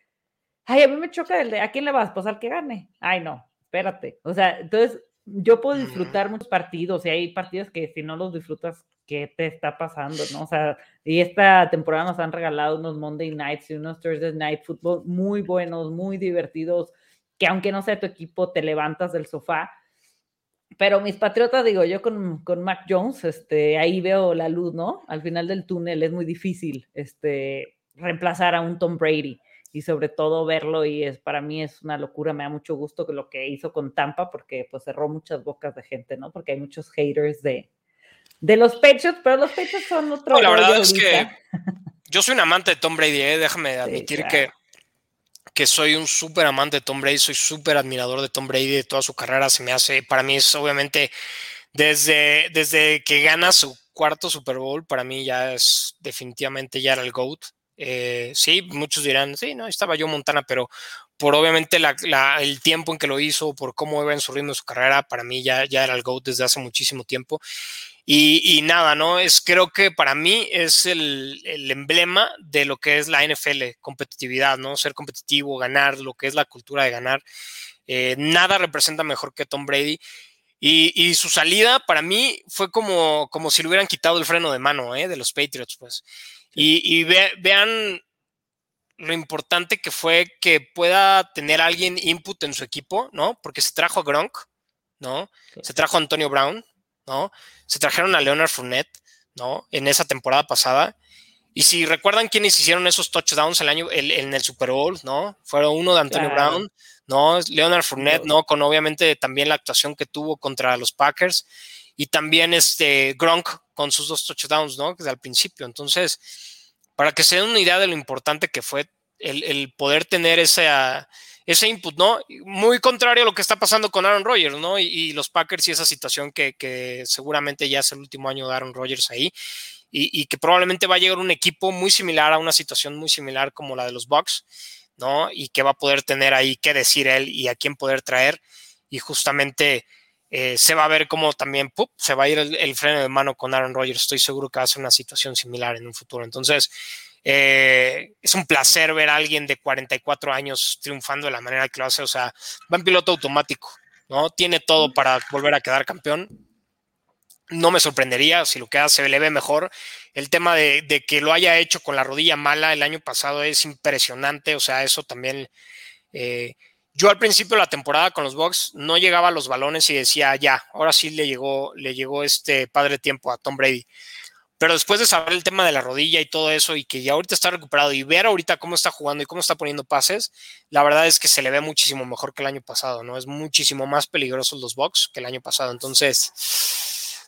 ay, a mí me choca el de, ¿a quién le vas? Pues al que gane. Ay, no, espérate. O sea, entonces yo puedo disfrutar muchos partidos y hay partidos que si no los disfrutas, ¿qué te está pasando? ¿no? O sea, y esta temporada nos han regalado unos Monday Nights y unos Thursday Night Football muy buenos, muy divertidos que aunque no sea tu equipo, te levantas del sofá. Pero mis patriotas, digo, yo con, con Mac Jones, este, ahí veo la luz, ¿no? Al final del túnel es muy difícil este, reemplazar a un Tom Brady y sobre todo verlo y es para mí es una locura, me da mucho gusto que lo que hizo con Tampa porque pues cerró muchas bocas de gente, ¿no? Porque hay muchos haters de, de los Patriots, pero los Patriots son otro. No, la verdad es que yo soy un amante de Tom Brady, ¿eh? déjame admitir que que soy un súper amante de Tom Brady, soy súper admirador de Tom Brady, de toda su carrera, se me hace, para mí es obviamente desde, desde que gana su cuarto Super Bowl, para mí ya es definitivamente ya era el GOAT. Eh, sí, muchos dirán, sí, no, estaba yo Montana, pero por obviamente el tiempo en que lo hizo, por cómo iba en su ritmo de su carrera, para mí ya, ya era el GOAT desde hace muchísimo tiempo. Y, nada, ¿no? Es, creo que para mí es el, emblema de lo que es la NFL, competitividad, ¿no? Ser competitivo, ganar, lo que es la cultura de ganar. Eh, nada representa mejor que Tom Brady. Y, su salida para mí fue como, como si le hubieran quitado el freno de mano ¿eh? de los Patriots, pues. Y, vean lo importante que fue que pueda tener alguien input en su equipo, ¿no? Porque se trajo a Gronk, ¿no? Se trajo a Antonio Brown, ¿no? Se trajeron a Leonard Fournette, ¿no? En esa temporada pasada. Y si recuerdan quiénes hicieron esos touchdowns el año, en el Super Bowl, ¿no? Fueron uno de Antonio Brown, ¿no? Leonard Fournette, ¿no? Con obviamente también la actuación que tuvo contra los Packers. Y también este Gronk con sus dos touchdowns, ¿no? Desde al principio. Entonces, para que se den una idea de lo importante que fue el, poder tener ese, input, ¿no? Muy contrario a lo que está pasando con Aaron Rodgers, ¿no? Y, los Packers y esa situación que, seguramente ya es el último año de Aaron Rodgers ahí y, que probablemente va a llegar un equipo muy similar a una situación muy similar como la de los Bucks, ¿no? Y que va a poder tener ahí qué decir él y a quién poder traer. Y justamente eh, se va a ver cómo también se va a ir el, freno de mano con Aaron Rodgers. Estoy seguro que va a ser una situación similar en un futuro. Entonces, eh, es un placer ver a alguien de 44 años triunfando de la manera que lo hace. O sea, va en piloto automático, ¿no? Tiene todo para volver a quedar campeón no me sorprendería si lo que hace le ve mejor. El tema de, que lo haya hecho con la rodilla mala el año pasado es impresionante. O sea, eso también. Eh, yo al principio de la temporada con los Bucks no llegaba a los balones y decía, ya, ahora sí le llegó, le llegó este padre tiempo a Tom Brady. Pero después de saber el tema de la rodilla y todo eso, y que ya ahorita está recuperado y ver ahorita cómo está jugando y cómo está poniendo pases, la verdad es que se le ve muchísimo mejor que el año pasado, ¿no? Es muchísimo más peligroso los Bucks que el año pasado. Entonces,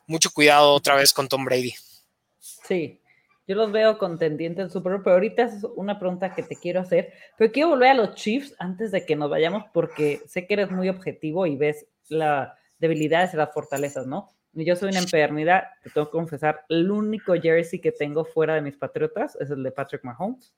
mucho cuidado otra vez con Tom Brady. Sí, yo los veo contendientes en Super Bowl, pero ahorita es una pregunta que te quiero hacer. Pero quiero volver a los Chiefs antes de que nos vayamos, porque sé que eres muy objetivo y ves las debilidades y las fortalezas, ¿no? Yo soy una empedernida, te tengo que confesar, el único jersey que tengo fuera de mis patriotas es el de Patrick Mahomes.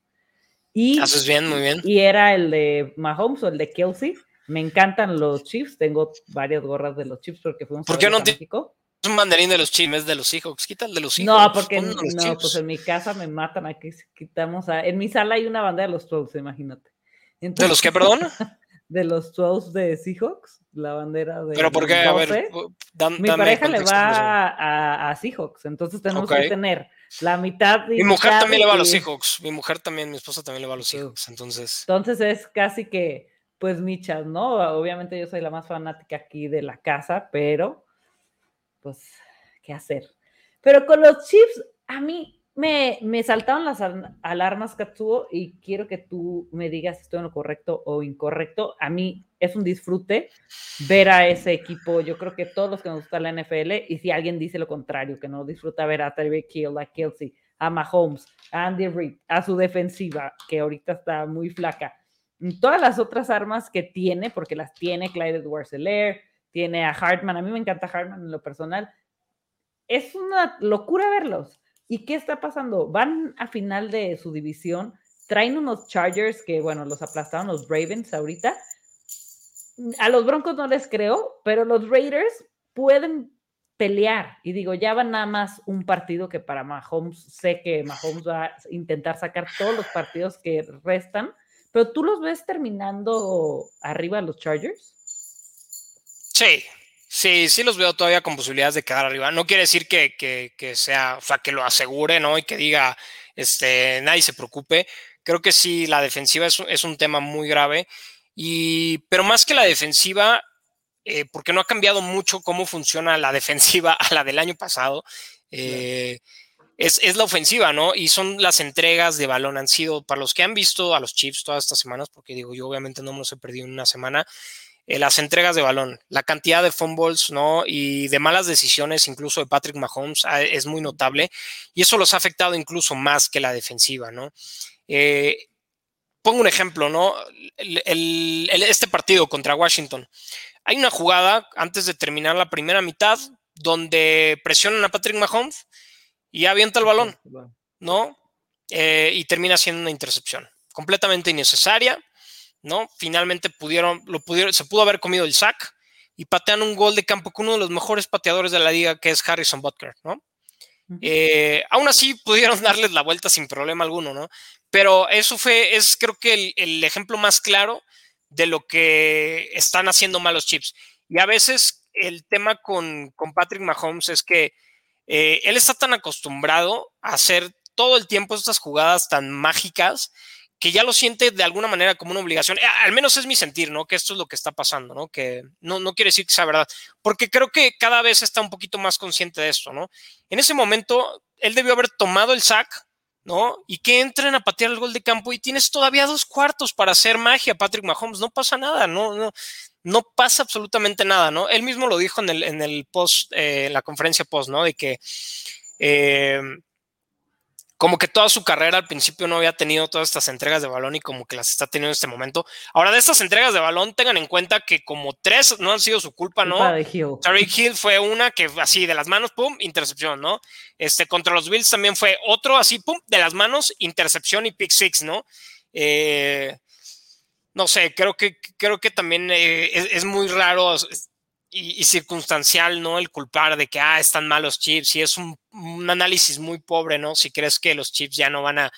Y, Haces bien, muy bien. Y era el de Mahomes o el de Kelsey. Me encantan los Chiefs, tengo varias gorras de los Chiefs porque fuimos ¿Por qué no México. Es un mandarín de los chimes de los Seahawks. Quita el de los Seahawks. No, porque no, pues en mi casa me matan. Aquí quitamos a. En mi sala hay una bandera de los Twelves, imagínate. ¿De los qué, perdón? <laughs> de los Twelves de Seahawks, la bandera de. Pero por qué, a ver, mi pareja le va a, a, Seahawks, entonces tenemos que tener la mitad. mi mujer también le va a los Seahawks. Mi mujer también, mi esposa también le va a los Seahawks, entonces. Entonces es casi que, pues, michas, ¿no? Obviamente yo soy la más fanática aquí de la casa, pero pues, ¿qué hacer? Pero con los chips, a mí me, me saltaron las alarmas, Katsuo, y quiero que tú me digas si estoy en lo correcto o incorrecto. A mí es un disfrute ver a ese equipo. Yo creo que todos los que nos gusta la NFL, y si alguien dice lo contrario, que no disfruta ver a Tyreek Hill, a Kelsey, a Mahomes, a Andy Reid, a su defensiva, que ahorita está muy flaca, todas las otras armas que tiene, porque las tiene Clyde edwards tiene a Hartman, a mí me encanta Hartman en lo personal. Es una locura verlos. ¿Y qué está pasando? Van a final de su división, traen unos Chargers que, bueno, los aplastaron los Ravens ahorita. A los Broncos no les creo, pero los Raiders pueden pelear. Y digo, ya van nada más un partido que para Mahomes, sé que Mahomes va a intentar sacar todos los partidos que restan, pero tú los ves terminando arriba los Chargers. Sí, sí, sí los veo todavía con posibilidades de quedar arriba. No quiere decir que, que, sea, o sea, que lo asegure, ¿no? Y que diga, este, nadie se preocupe. Creo que sí, la defensiva es, un tema muy grave. Y, pero más que la defensiva, eh, porque no ha cambiado mucho cómo funciona la <laughs> defensiva a la del año pasado. Eh, es, es, la ofensiva, ¿no? Y son las entregas de balón. Han sido, para los que han visto a los Chiefs todas estas semanas, porque digo, yo obviamente no me los he perdido en una semana, eh, las entregas de balón, la cantidad de fumbles, ¿no? Y de malas decisiones, incluso de Patrick Mahomes, ah, es muy notable. Y eso los ha afectado incluso más que la defensiva, ¿no? Eh, pongo un ejemplo, ¿no? este partido contra Washington. Hay una jugada antes de terminar la primera mitad donde presionan a Patrick Mahomes y avienta el balón, ¿no? Eh, y termina siendo una intercepción completamente innecesaria. ¿No? Finalmente pudieron, lo pudieron, se pudo haber comido el sack y patean un gol de campo con uno de los mejores pateadores de la liga, que es Harrison Butker, ¿no? Eh, aún así pudieron <laughs> darles la vuelta sin problema alguno, ¿no? Pero eso fue, es creo que el, ejemplo más claro de lo que están haciendo malos chips. Y a veces el tema con, con Patrick Mahomes es que eh, él está tan acostumbrado a hacer todo el tiempo estas jugadas tan mágicas que ya lo siente de alguna manera como una obligación. Eh, al menos es mi sentir, ¿no? Que esto es lo que está pasando, ¿no? Que no, no quiere decir que sea verdad, porque creo que cada vez está un poquito más consciente de esto, ¿no? En ese momento, él debió haber tomado el sack, ¿no? Y que entren a patear el gol de campo y tienes todavía dos cuartos para hacer magia, Patrick Mahomes. No pasa nada, no, no, no pasa absolutamente nada, ¿no? Él mismo lo dijo en el, en el post, eh, la conferencia post, ¿no? De que eh, como que toda su carrera al principio no había tenido todas estas entregas de balón y como que las está teniendo en este momento. Ahora, de estas entregas de balón, tengan en cuenta que como tres no han sido su culpa, ¿no? Tariq Hill fue una que así de las manos, pum, intercepción, ¿no? Este, contra los Bills también fue otro así, pum, de las manos, intercepción y pick six, ¿no? Eh, no sé, creo que, creo que también eh, es, muy raro y, circunstancial, ¿no? El culpar de que, ah, están malos chips y es un, análisis muy pobre, ¿no? Si crees que los chips ya no van a...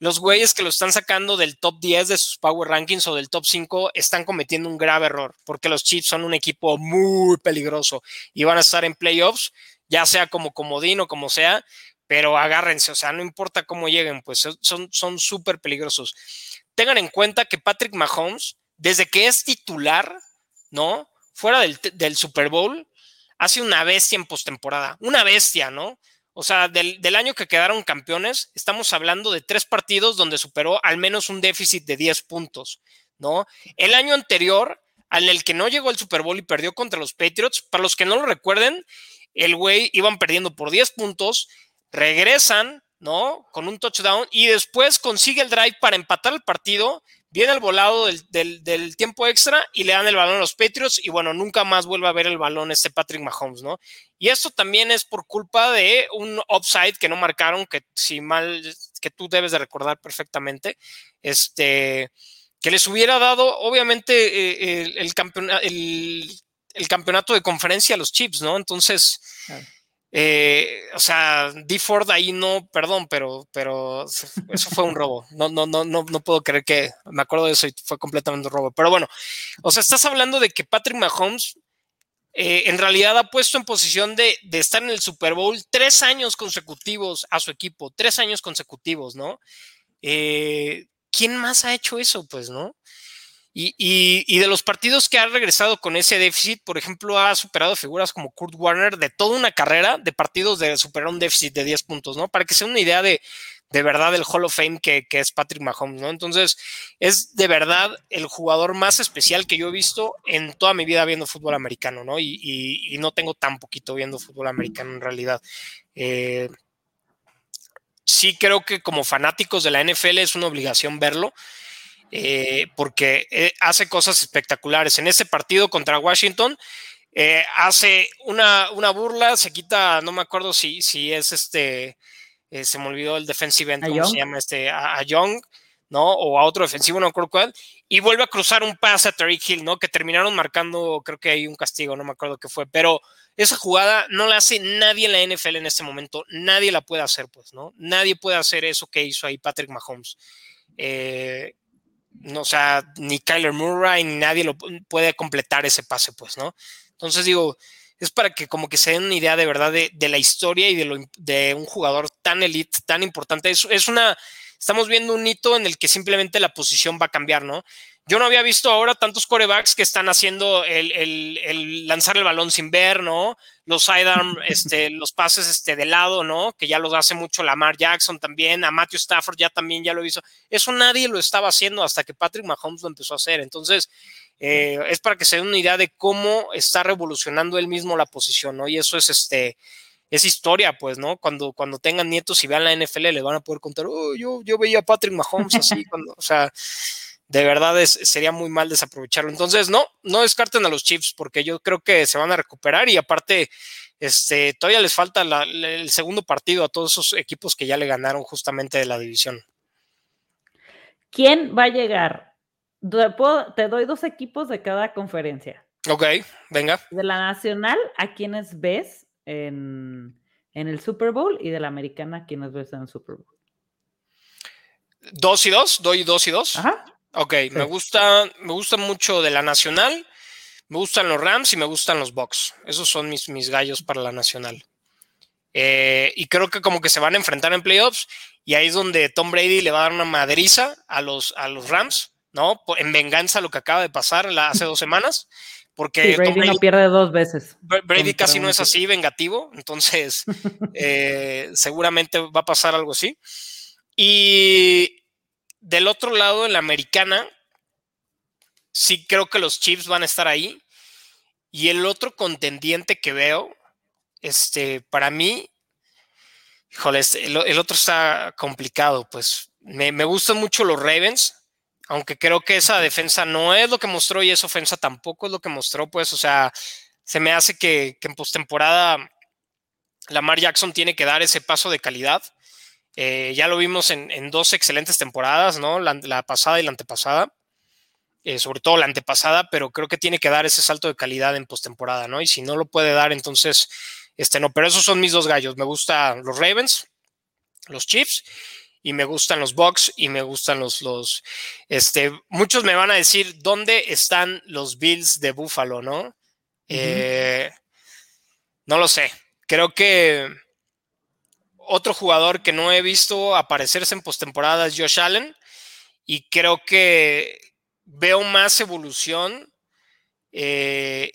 Los güeyes que lo están sacando del top 10 de sus Power Rankings o del top 5 están cometiendo un grave error, porque los chips son un equipo muy peligroso y van a estar en playoffs, ya sea como comodín o como sea, pero agárrense, o sea, no importa cómo lleguen, pues son súper peligrosos. Tengan en cuenta que Patrick Mahomes, desde que es titular, ¿no? Fuera del, Super Bowl, hace una bestia en postemporada, una bestia, ¿no? O sea, del, año que quedaron campeones, estamos hablando de tres partidos donde superó al menos un déficit de 10 puntos, ¿no? El año anterior, al el que no llegó al Super Bowl y perdió contra los Patriots, para los que no lo recuerden, el güey iban perdiendo por 10 puntos, regresan, ¿no? Con un touchdown y después consigue el drive para empatar el partido viene el volado del, tiempo extra y le dan el balón a los Patriots y bueno, nunca más vuelve a ver el balón este Patrick Mahomes, ¿no? Y esto también es por culpa de un offside que no marcaron, que si mal, que tú debes de recordar perfectamente, este, que les hubiera dado obviamente eh, el, campeonato de conferencia a los Chips, ¿no? Entonces... Eh, o sea, D Ford ahí no, perdón, pero, pero eso fue un robo. No, no, no, no, no puedo creer que me acuerdo de eso y fue completamente un robo. Pero bueno, o sea, estás hablando de que Patrick Mahomes eh, en realidad ha puesto en posición de, estar en el Super Bowl tres años consecutivos a su equipo, tres años consecutivos, ¿no? Eh, ¿Quién más ha hecho eso? Pues, ¿no? Y, de los partidos que ha regresado con ese déficit, por ejemplo, ha superado figuras como Kurt Warner de toda una carrera de partidos de superar un déficit de 10 puntos, ¿no? Para que sea una idea de, de verdad el Hall of Fame que, es Patrick Mahomes, ¿no? Entonces, es de verdad el jugador más especial que yo he visto en toda mi vida viendo fútbol americano, ¿no? Y, no tengo tan poquito viendo fútbol americano en realidad. Eh, sí creo que como fanáticos de la NFL es una obligación verlo. Eh, porque eh, hace cosas espectaculares. En ese partido contra Washington, eh, hace una, una, burla, se quita, no me acuerdo si, si es este, se me olvidó el defensive end, ¿cómo se llama? Este, a, Young, ¿no? O a otro defensivo, no me acuerdo cuál, y vuelve a cruzar un pase a Tariq Hill, ¿no? Que terminaron marcando, creo que hay un castigo, no me acuerdo qué fue, pero esa jugada no la hace nadie en la NFL en este momento, nadie la puede hacer, pues, ¿no? Nadie puede hacer eso que hizo ahí Patrick Mahomes. Eh, no, o sea, ni Kyler Murray ni nadie lo puede completar ese pase, pues, ¿no? Entonces digo, es para que como que se den una idea de verdad de, la historia y de, lo, de un jugador tan elite, tan importante. Es, es una, estamos viendo un hito en el que simplemente la posición va a cambiar, ¿no? Yo no había visto ahora tantos corebacks que están haciendo el, lanzar el balón sin ver, ¿no? Los sidearm, <laughs> este, los pases este, de lado, ¿no? Que ya los hace mucho Lamar Jackson también, a Matthew Stafford ya también ya lo hizo. Eso nadie lo estaba haciendo hasta que Patrick Mahomes lo empezó a hacer. Entonces, eh, es para que se den una idea de cómo está revolucionando él mismo la posición, ¿no? Y eso es este es historia, pues, ¿no? Cuando, cuando tengan nietos y vean la NFL, le van a poder contar, oh, yo, yo veía a Patrick Mahomes así, <laughs> cuando, o sea, de verdad es, sería muy mal desaprovecharlo. Entonces, no, no descarten a los Chiefs porque yo creo que se van a recuperar y aparte, este, todavía les falta el segundo partido a todos esos equipos que ya le ganaron justamente de la división. ¿Quién va a llegar? Te doy dos equipos de cada conferencia. Ok, venga. De la nacional, ¿a quiénes ves en, en el Super Bowl? Y de la americana, ¿a quiénes ves en el Super Bowl? ¿Dos y dos? ¿Doy dos y dos? Ajá. Ok, me gusta, me gusta mucho de la nacional, me gustan los Rams y me gustan los Bucks. Esos son mis, mis gallos para la nacional. Eh, y creo que como que se van a enfrentar en playoffs y ahí es donde Tom Brady le va a dar una madriza a los, a los Rams, ¿no? En venganza a lo que acaba de pasar hace dos semanas. Porque Brady, no pierde dos veces. Brady casi no es así vengativo, entonces <laughs> eh, seguramente va a pasar algo así. Y del otro lado, en la americana, sí creo que los Chiefs van a estar ahí. Y el otro contendiente que veo, este, para mí, híjole, este, el, otro está complicado, pues me, gustan mucho los Ravens, aunque creo que esa defensa no es lo que mostró y esa ofensa tampoco es lo que mostró, pues, o sea, se me hace que, en postemporada Lamar Jackson tiene que dar ese paso de calidad. Eh, ya lo vimos en, dos excelentes temporadas, ¿no? La, pasada y la antepasada. Eh, sobre todo la antepasada, pero creo que tiene que dar ese salto de calidad en postemporada, ¿no? Y si no lo puede dar, entonces, este no. Pero esos son mis dos gallos. Me gustan los Ravens, los Chiefs y me gustan los Bucks y me gustan los, los, este, muchos me van a decir, ¿dónde están los Bills de Buffalo, no? Eh, no lo sé. Creo que otro jugador que no he visto aparecerse en postemporada es Josh Allen y creo que veo más evolución. Eh,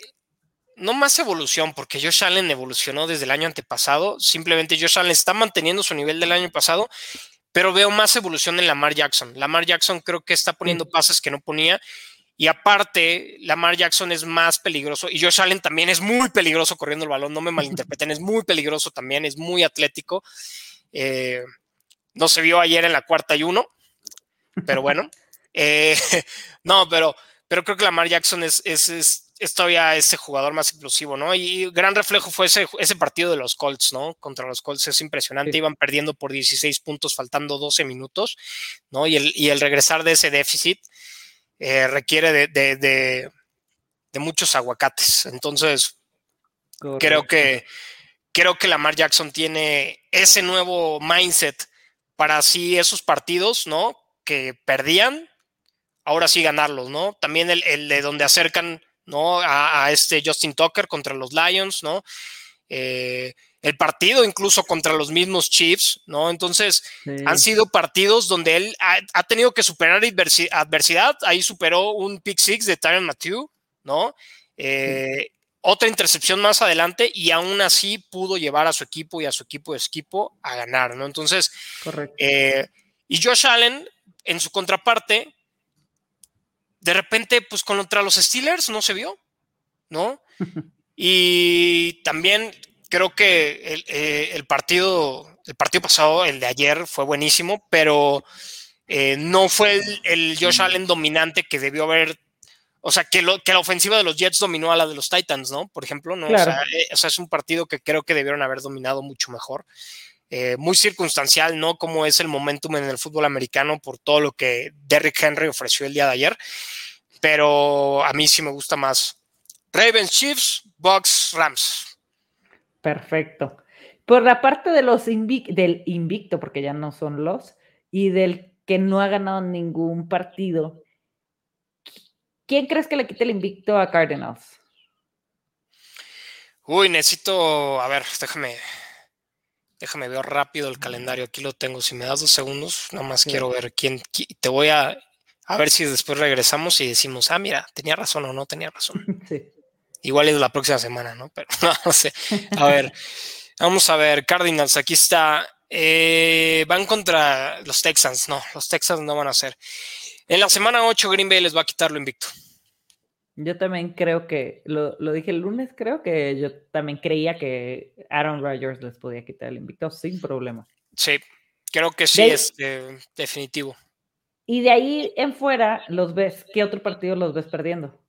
no más evolución, porque Josh Allen evolucionó desde el año antepasado. Simplemente Josh Allen está manteniendo su nivel del año pasado pero veo más evolución en Lamar Jackson. Lamar Jackson creo que está poniendo pases que no ponía. Y aparte, Lamar Jackson es más peligroso. Y Josh Allen también es muy peligroso corriendo el balón. No me <laughs> malinterpreten, es muy peligroso también, es muy atlético. Eh, no se vio ayer en la cuarta y uno, pero <laughs> bueno. Eh, <laughs> no, pero, pero creo que Lamar Jackson es, es es todavía ese jugador más explosivo, ¿no? Y gran reflejo fue ese, ese partido de los Colts, ¿no? Contra los Colts es impresionante, iban perdiendo por 16 puntos faltando 12 minutos, ¿no? Y el, y el regresar de ese déficit eh, requiere de, de, de, muchos aguacates. Entonces, creo que, creo que Lamar Jackson tiene ese nuevo mindset para así esos partidos, ¿no? Que perdían, ahora sí ganarlos, ¿no? También el, el de donde acercan ¿no? A, este Justin Tucker contra los Lions, ¿no? Eh, el partido incluso contra los mismos Chiefs, ¿no? Entonces, han sido partidos donde él ha, tenido que superar adversidad. Ahí superó un pick six de Tyron Matthew, ¿no? Eh, otra intercepción más adelante y aún así pudo llevar a su equipo y a su equipo de equipo a ganar, ¿no? Entonces, eh, y Josh Allen, en su contraparte, de repente, pues contra los Steelers no se vio, ¿no? <laughs> y también creo que eh, el, partido, el partido pasado, el de ayer, fue buenísimo, pero eh, no fue el, Josh Allen dominante que debió haber. O sea, que, lo, que la ofensiva de los Jets dominó a la de los Titans, ¿no? Por ejemplo, ¿no? O, sea, eh, es un partido que creo que debieron haber dominado mucho mejor. muy circunstancial, ¿no? Como es el momentum en el fútbol americano por todo lo que Derrick Henry ofreció el día de ayer pero a mí sí me gusta más. Ravens, Chiefs, Bucks, Rams. Perfecto. Por la parte de los del invicto, porque ya no son los, y del que no ha ganado ningún partido, ¿quién crees que le quite el invicto a Cardinals? Uy, necesito, a ver, déjame, déjame ver rápido el calendario. Aquí lo tengo. Si me das dos segundos, nada más quiero ver quién. Te voy a a ver si después regresamos y decimos, ah, mira, tenía razón o no tenía razón. <laughs> Igual es la próxima semana, ¿no? Pero <laughs> no, sé. A ver, vamos a ver, Cardinals, aquí está. Eh, van contra los Texans. No, los Texans no van a ser. En la semana 8, Green Bay les va a quitar lo invicto. Yo también creo que, lo, dije el lunes, creo que yo también creía que Aaron Rodgers les podía quitar el invicto sin problema. Sí, creo que sí, es eh, definitivo. Y de ahí en fuera, los ves, ¿qué otro partido los ves perdiendo?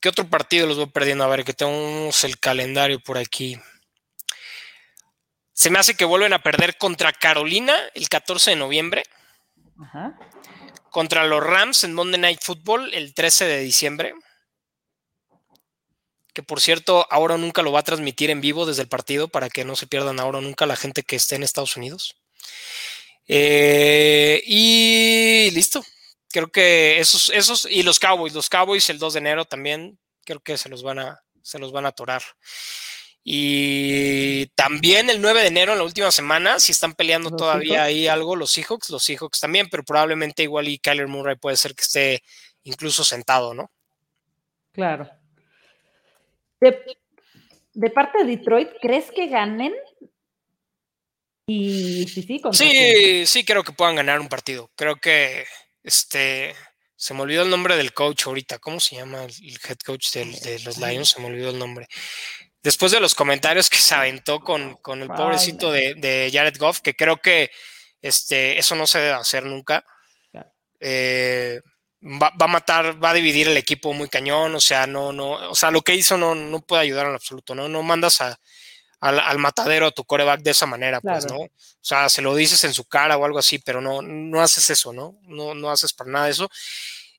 ¿Qué otro partido los voy perdiendo? A ver, que tenemos el calendario por aquí. Se me hace que vuelven a perder contra Carolina el 14 de noviembre. Ajá. Contra los Rams en Monday Night Football el 13 de diciembre. Que por cierto, ahora nunca lo va a transmitir en vivo desde el partido para que no se pierdan ahora nunca la gente que esté en Estados Unidos. Eh, y listo. Creo que esos, esos, y los Cowboys, los Cowboys el 2 de enero también, creo que se los van a, se los van a atorar. Y También el 9 de enero, en la última semana, si están peleando todavía ahí algo, los Seahawks, los Seahawks también, pero probablemente igual y Kyler Murray puede ser que esté incluso sentado, ¿no? Claro. De, parte de Detroit, ¿crees que ganen? Y sí, sí, sí, sí, creo que puedan ganar un partido. Creo que este se me olvidó el nombre del coach ahorita. ¿Cómo se llama el head coach de los Lions? Se me olvidó el nombre después de los comentarios que se aventó con, el pobrecito de, Jared Goff, que creo que este, eso no se debe hacer nunca. Eh, va, a matar, va a dividir el equipo muy cañón, o sea, no, no, o sea, lo que hizo no, no puede ayudar en absoluto, ¿no? No mandas al, matadero a tu coreback de esa manera, pues, ¿no? O sea, se lo dices en su cara o algo así, pero no, no haces eso, ¿no? No, no haces para nada eso.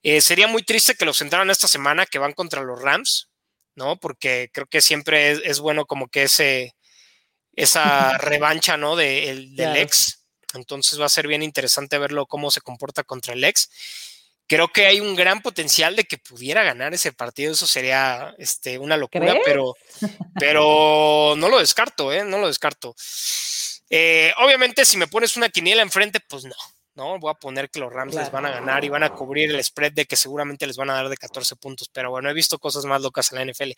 Eh, sería muy triste que los entraran esta semana, que van contra los Rams, ¿no? Porque creo que siempre es, bueno como que ese, esa <laughs> revancha, ¿no? De, del ex. Entonces va a ser bien interesante verlo cómo se comporta contra el ex. Creo que hay un gran potencial de que pudiera ganar ese partido. Eso sería este, una locura, pero, <laughs> pero no lo descarto, ¿eh? No lo descarto. Eh, obviamente, si me pones una quiniela enfrente, pues no, ¿no? Voy a poner que los Rams les van a ganar y van a cubrir el spread de que seguramente les van a dar de 14 puntos, pero bueno, he visto cosas más locas en la NFL.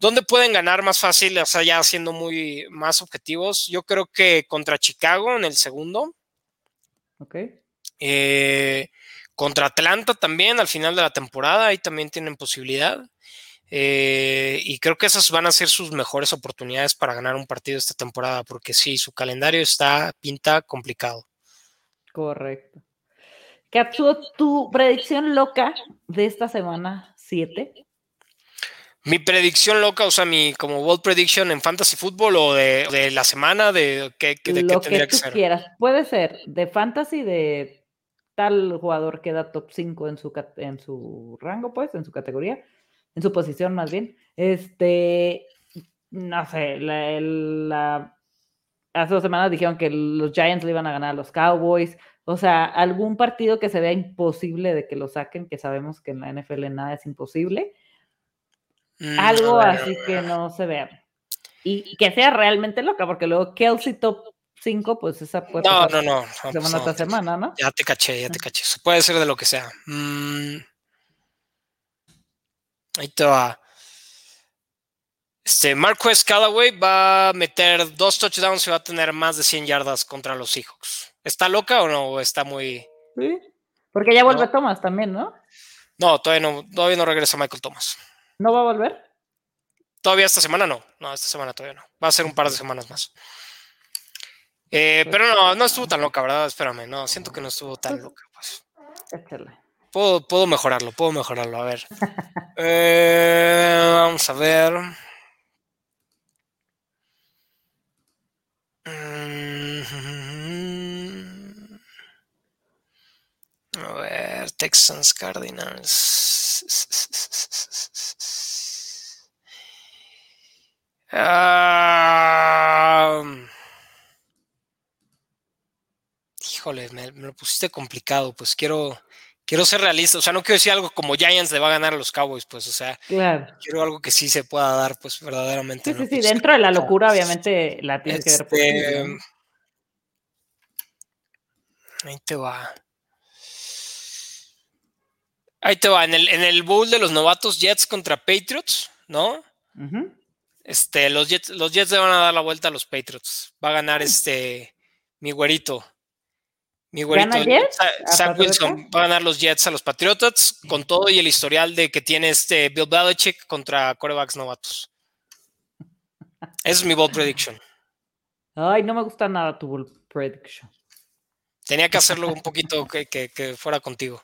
¿Dónde pueden ganar más fácil, o sea, ya siendo muy más objetivos? Yo creo que contra Chicago en el segundo. Ok. Eh, contra Atlanta también al final de la temporada, ahí también tienen posibilidad. Eh, y creo que esas van a ser sus mejores oportunidades para ganar un partido esta temporada, porque sí, su calendario está pinta complicado. Correcto. Capsule, tu predicción loca de esta semana 7. Mi predicción loca, o sea, mi como bold prediction en fantasy fútbol o de, la semana, de qué, de Lo que, tú quieras. Puede ser de fantasy de tal jugador que da top 5 en su, en su rango, pues, en su categoría, en su posición más bien. Este, no sé, la hace dos semanas dijeron que los Giants le iban a ganar a los Cowboys. O sea, algún partido que se vea imposible de que lo saquen, que sabemos que en la NFL nada es imposible. Mm, Algo así que no se vea. Y, que sea realmente loca, porque luego Kelsey top 5, pues esa puede No, no, no. Semana pues tras semana, ¿no? Ya te caché, ya te caché. puede ser de lo que sea. Mm. Ahí te va. Este, Marquez Callaway va a meter dos touchdowns y va a tener más de 100 yardas contra los Seahawks. ¿Está loca o no? está muy. Sí. Porque ya vuelve Thomas también, ¿no? No todavía, no, todavía no regresa Michael Thomas. ¿No va a volver? Todavía esta semana no. No, esta semana todavía no. Va a ser un par de semanas más. Eh, pero no, no estuvo tan loca, ¿verdad? Espérame, no, siento que no estuvo tan pues, loca. Pues. Puedo, puedo mejorarlo, puedo mejorarlo. A ver. Eh, vamos a ver. A ver, Texans Cardinals. Híjole, me, lo pusiste complicado, pues quiero, quiero ser realista, o sea, no quiero decir algo como Giants le va a ganar a los Cowboys, pues, o sea, quiero algo que sí se pueda dar, pues, verdaderamente. Sí, sí, sí, dentro de la locura, obviamente, la tienes que ver. Este, ahí te va. Ahí te va, en el, en el bowl de los novatos Jets contra Patriots, ¿no? Este, los Jets, los Jets le van a dar la vuelta a los Patriots. Va a ganar este mi güerito. Mi güerito. Zach Wilson va a ganar los Jets a los Patriots con todo y el historial de que tiene este Bill Belichick contra corebacks novatos. Esa es mi bold prediction. Ay, no me gusta nada tu bold prediction. Tenía que hacerlo un poquito que, que fuera contigo.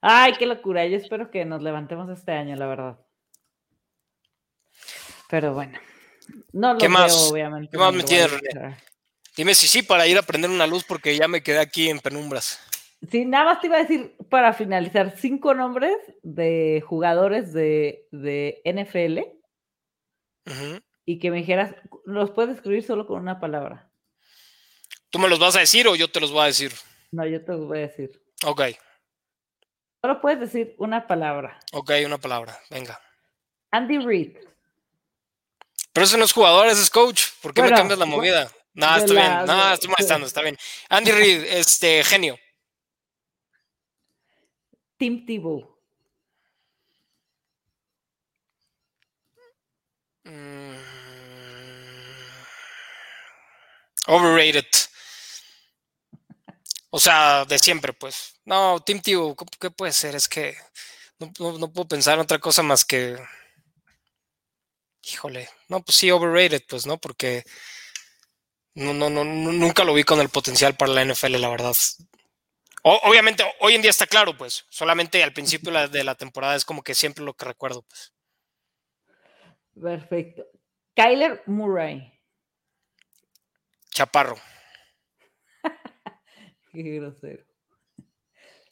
Ay, qué locura. Yo espero que nos levantemos este año, la verdad. Pero bueno. No lo ¿Qué más? obviamente. ¿Qué más me tienes, Dime si sí para ir a prender una luz porque ya me quedé aquí en penumbras. Sí, nada más te iba a decir para finalizar cinco nombres de jugadores de, NFL y que me dijeras, los puedes escribir solo con una palabra. ¿Tú me los vas a decir o yo te los voy a decir? No, yo te los voy a decir. Ok. Solo puedes decir una palabra. Ok, una palabra. Venga. Andy Reid. Pero ese no es jugador, ese es coach. ¿Por qué me cambias la movida? No, está bien. No, estoy molestando, está bien. Andy Reid, este, genio. Tim Tebow. Mm. Overrated. O sea, de siempre, pues. No, Tim Tebow, ¿qué puede ser? Es que no, no puedo pensar en otra cosa más que híjole, no, pues sí, overrated, pues, ¿no? Porque no, no, no, nunca lo vi con el potencial para la NFL, la verdad. obviamente, hoy en día está claro, pues, solamente al principio de la temporada es como que siempre lo que recuerdo, pues. Perfecto. Kyler Murray. Chaparro. <laughs> Qué grosero.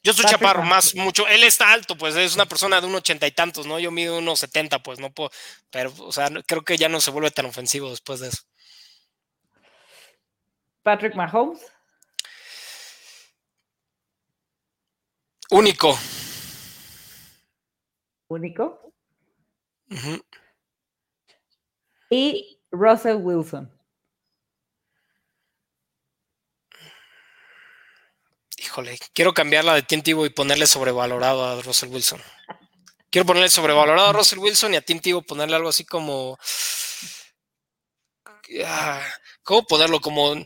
Yo soy chaparro, más mucho. Él está alto, pues es una persona de un ochenta y tantos, ¿no? Yo mido unos setenta, pues no puedo. Pero, o sea, creo que ya no se vuelve tan ofensivo después de eso. Patrick Mahomes. Único. Único. Y Russell Wilson. híjole, quiero cambiarla de Tim Tebow y ponerle sobrevalorado a Russell Wilson. Quiero ponerle sobrevalorado a Russell Wilson y a Tim Tebow ponerle algo así como... Ah, ¿Cómo ponerlo? Como...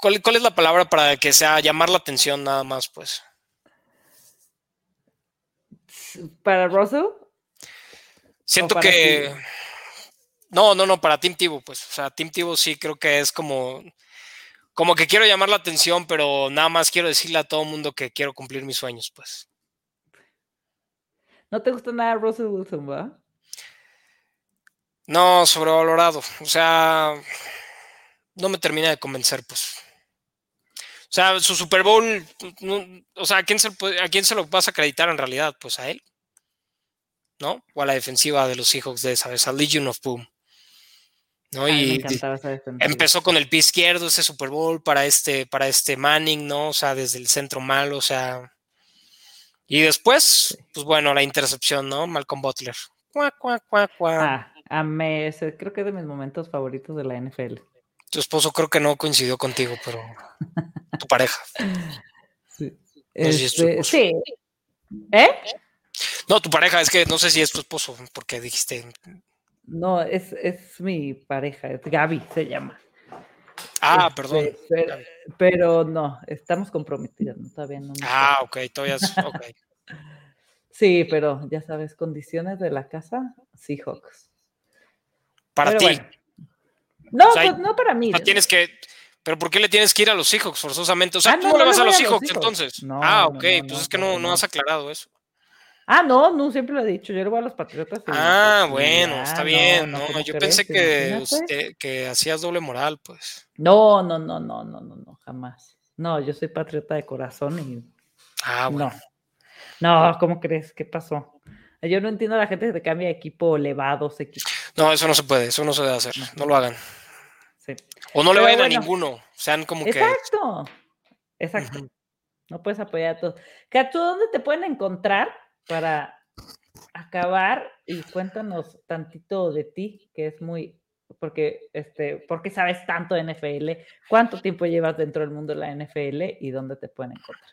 ¿cuál, es la palabra para que sea llamar la atención nada más, pues? ¿Para Russell? Siento que... No, no, no, para Tim Tebow, pues. O sea, Tim Tebow sí creo que es como como que quiero llamar la atención, pero nada más quiero decirle a todo el mundo que quiero cumplir mis sueños, pues. ¿No te gusta nada Russell Wilson, va? No, sobrevalorado. O sea, no me termina de convencer, pues. O sea, su Super Bowl, o sea, ¿a quién, se, ¿a quién se lo vas a acreditar en realidad? Pues a él. ¿No? O a la defensiva de los Seahawks de esa vez, a Legion of Boom. ¿no? y empezó con el pie izquierdo ese Super Bowl para este, para este Manning, ¿no? O sea, desde el centro malo, o sea. Y después, pues bueno, la intercepción, ¿no? Malcolm Butler. Cuá, cuá, cuá, cuá. Ah, creo que es de mis momentos favoritos de la NFL. Tu esposo creo que no coincidió contigo, pero tu pareja. Sí. Este, sí. ¿Eh? No, tu pareja, es que no sé si es tu esposo, porque dijiste no, es, es mi pareja, es Gaby se llama. Ah, este, perdón. Pero, no, estamos comprometidos, todavía no. Ah, ok, todavía es, ok. <laughs> sí, pero ya sabes, condiciones de la casa, Seahawks. Para ti. No, pues no para mí. tienes que, pero ¿por qué le tienes que ir a los Seahawks forzosamente? O sea, ah, tú no, le vas a los Seahawks, entonces. ah, ok, pues es que no, no has aclarado eso. Ah, no, no, siempre lo he dicho, yo le voy a los Patriotas. ah, bueno, está bien, no, yo pensé que, que hacías doble moral, pues. No, no, no, no, no, no, no, jamás. No, yo soy patriota de corazón y... Ah, bueno. No, no ¿cómo crees? ¿Qué pasó? Yo no entiendo a la gente que te cambia de equipo levados, equipo. No, eso no se puede, eso no se debe hacer, no, lo hagan. Sí. O no le vayan a ninguno, sean como que... Exacto, exacto. No puedes apoyar a todos. ¿Tú dónde te pueden encontrar? para acabar y cuéntanos tantito de ti, que es muy, porque, este, porque sabes tanto de NFL, cuánto tiempo llevas dentro del mundo de la NFL y dónde te pueden encontrar.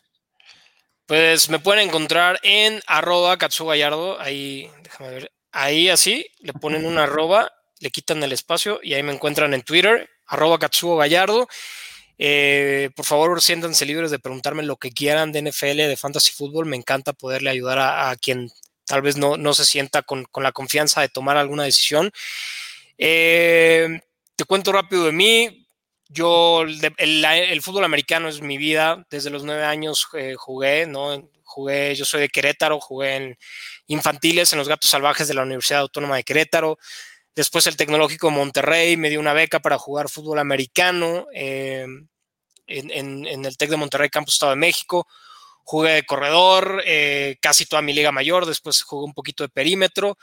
Pues me pueden encontrar en arroba Gallardo, ahí, déjame ver, ahí así, le ponen una arroba, le quitan el espacio y ahí me encuentran en Twitter, arroba Katsuo Gallardo. Eh, por favor, siéntanse libres de preguntarme lo que quieran de NFL, de fantasy fútbol. Me encanta poderle ayudar a, quien tal vez no, no se sienta con, la confianza de tomar alguna decisión. Eh, te cuento rápido de mí. Yo, el, fútbol americano es mi vida. Desde los nueve años eh, jugué, ¿no? Jugué, yo soy de Querétaro, jugué en infantiles en los Gatos Salvajes de la Universidad Autónoma de Querétaro. Después el Tecnológico Monterrey me dio una beca para jugar fútbol americano eh, en, el Tec de Monterrey, Campus Estado de México. Jugué de corredor eh, casi toda mi liga mayor, después jugué un poquito de perímetro.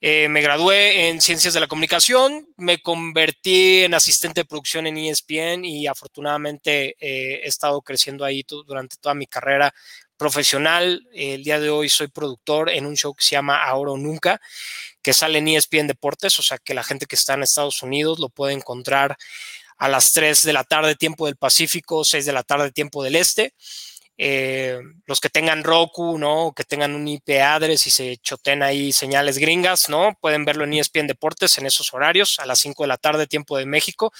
Eh, me gradué en Ciencias de la Comunicación, me convertí en asistente de producción en ESPN y afortunadamente he estado creciendo ahí durante toda mi carrera profesional. El día de hoy soy productor en un show que se llama Ahora o Nunca, que sale en ESPN Deportes, o sea que la gente que está en Estados Unidos lo puede encontrar a las 3 de la tarde, tiempo del Pacífico, 6 de la tarde, tiempo del Este. Eh, los que tengan Roku, ¿no? Que tengan un IP address y se choten ahí señales gringas, ¿no? Pueden verlo en ESPN Deportes en esos horarios, a las 5 de la tarde, tiempo de México.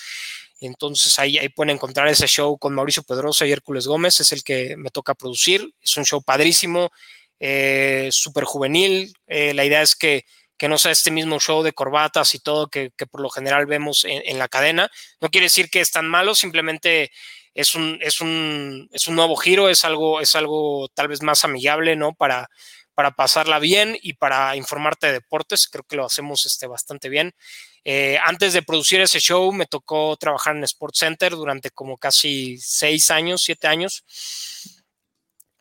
Entonces ahí, ahí pueden encontrar ese show con Mauricio Pedrosa y Hércules Gómez, es el que me toca producir. Es un show padrísimo, eh, súper juvenil. Eh, la idea es que, que, no sea este mismo show de corbatas y todo que, que por lo general vemos en, en, la cadena. No quiere decir que es tan malo, simplemente es un, es un, es un nuevo giro, es algo, es algo tal vez más amigable, ¿no? Para, para pasarla bien y para informarte de deportes. Creo que lo hacemos este, bastante bien. Eh, antes de producir ese show, me tocó trabajar en Sports Center durante como casi seis años, siete años.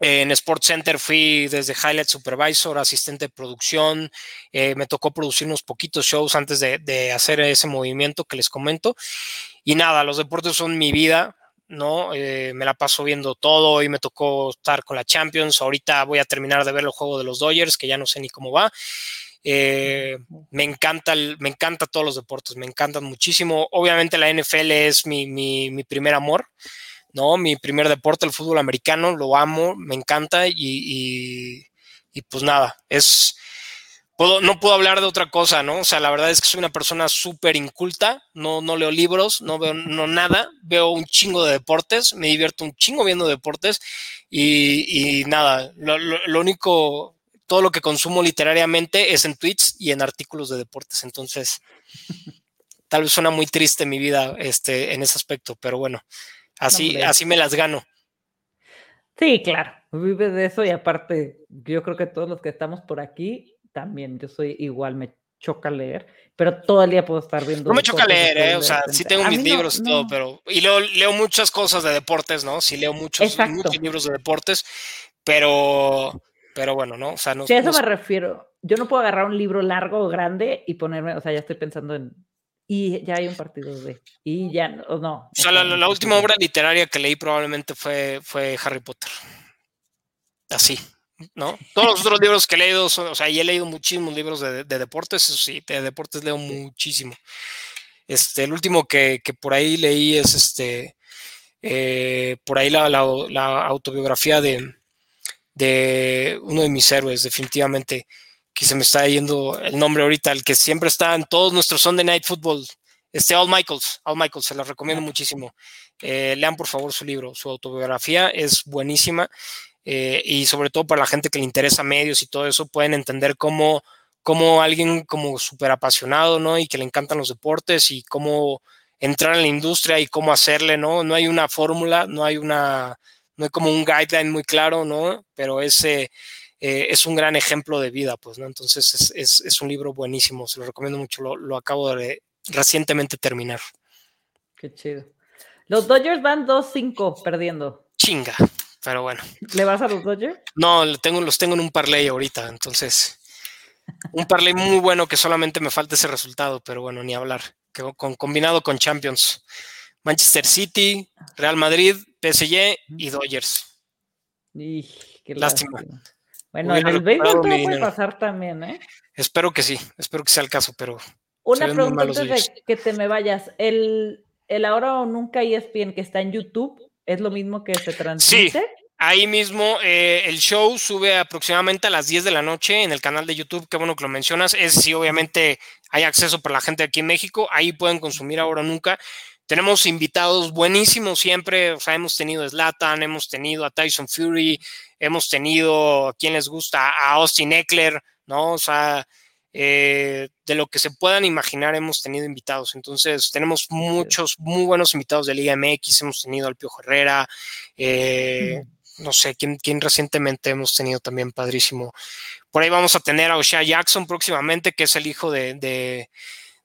En Sports Center fui desde Highlight Supervisor, asistente de producción. Eh, me tocó producir unos poquitos shows antes de, de, hacer ese movimiento que les comento. Y nada, los deportes son mi vida. ¿no? Eh, me la paso viendo todo y me tocó estar con la Champions. Ahorita voy a terminar de ver el juego de los Dodgers, que ya no sé ni cómo va. Eh, me encanta, me encanta todos los deportes, me encantan muchísimo. Obviamente la NFL es mi, mi, mi, primer amor, ¿no? Mi primer deporte, el fútbol americano, lo amo, me encanta y, y, pues nada, es, no puedo hablar de otra cosa, ¿no? O sea, la verdad es que soy una persona súper inculta, no, no leo libros, no veo no nada, veo un chingo de deportes, me divierto un chingo viendo deportes y, y nada, lo, lo, único, todo lo que consumo literariamente es en tweets y en artículos de deportes, entonces <laughs> tal vez suena muy triste mi vida este, en ese aspecto, pero bueno, así, no, así me las gano. Sí, claro, vive de eso y aparte, yo creo que todos los que estamos por aquí también, yo soy igual, me choca leer, pero todo el día puedo estar viendo. No me choca leer, eh, o sea, sí tengo mis libros no, y todo, no. pero. Y leo, leo, muchas cosas de deportes, ¿no? Sí leo muchos, muchos libros de deportes, pero. Pero bueno, ¿no? O sea, no. Sí, a eso me refiero. Yo no puedo agarrar un libro largo o grande y ponerme, o sea, ya estoy pensando en. Y ya hay un partido de. Y ya no. no o sea, la, la última obra literaria que leí probablemente fue, fue Harry Potter. Así, ¿no? Todos los otros libros que he leído, son, o sea, y he leído muchísimos libros de, de, deportes, eso sí, de deportes leo muchísimo. Este, el último que, que por ahí leí es este, eh, por ahí la, la, la, autobiografía de, de uno de mis héroes, definitivamente, que se me está yendo el nombre ahorita, el que siempre está en todos nuestros Sunday Night Football, este Al Michaels, Al Michaels, se lo recomiendo muchísimo. Eh, lean por favor su libro, su autobiografía es buenísima eh, y sobre todo para la gente que le interesa medios y todo eso, pueden entender cómo, cómo alguien como súper apasionado, ¿no? Y que le encantan los deportes y cómo entrar en la industria y cómo hacerle, ¿no? No hay una fórmula, no hay una, no hay como un guideline muy claro, ¿no? Pero ese eh, es un gran ejemplo de vida, pues, ¿no? Entonces es, es, es un libro buenísimo, se lo recomiendo mucho, lo, lo acabo de recientemente terminar. Qué chido. Los Dodgers van 2-5 perdiendo. Chinga pero bueno. ¿Le vas a los Dodgers? No, tengo, los tengo en un parlay ahorita, entonces. Un parlay muy bueno que solamente me falta ese resultado, pero bueno, ni hablar. Que, con, combinado con Champions. Manchester City, Real Madrid, PSG y Dodgers. Y, qué lástima. lástima. Bueno, en el béisbol todo puede pasar también, ¿eh? Espero que sí, espero que sea el caso, pero. Una pregunta antes de que te me vayas. El, el ahora o nunca ESPN que está en YouTube, ¿Es lo mismo que se transmite? Sí, ahí mismo eh, el show sube aproximadamente a las 10 de la noche en el canal de YouTube. Qué bueno que lo mencionas. Es si obviamente hay acceso para la gente aquí en México. Ahí pueden consumir ahora o nunca. Tenemos invitados buenísimos siempre. O sea, hemos tenido a Slatan, hemos tenido a Tyson Fury, hemos tenido a quien les gusta, a Austin Eckler, ¿no? O sea, eh, de lo que se puedan imaginar hemos tenido invitados. Entonces, tenemos muchos, muy buenos invitados de Liga MX. Hemos tenido al Pio Herrera, eh, no sé, ¿quién, ¿quién, recientemente hemos tenido también padrísimo. Por ahí vamos a tener a O'Shea Jackson próximamente, que es el hijo de, de,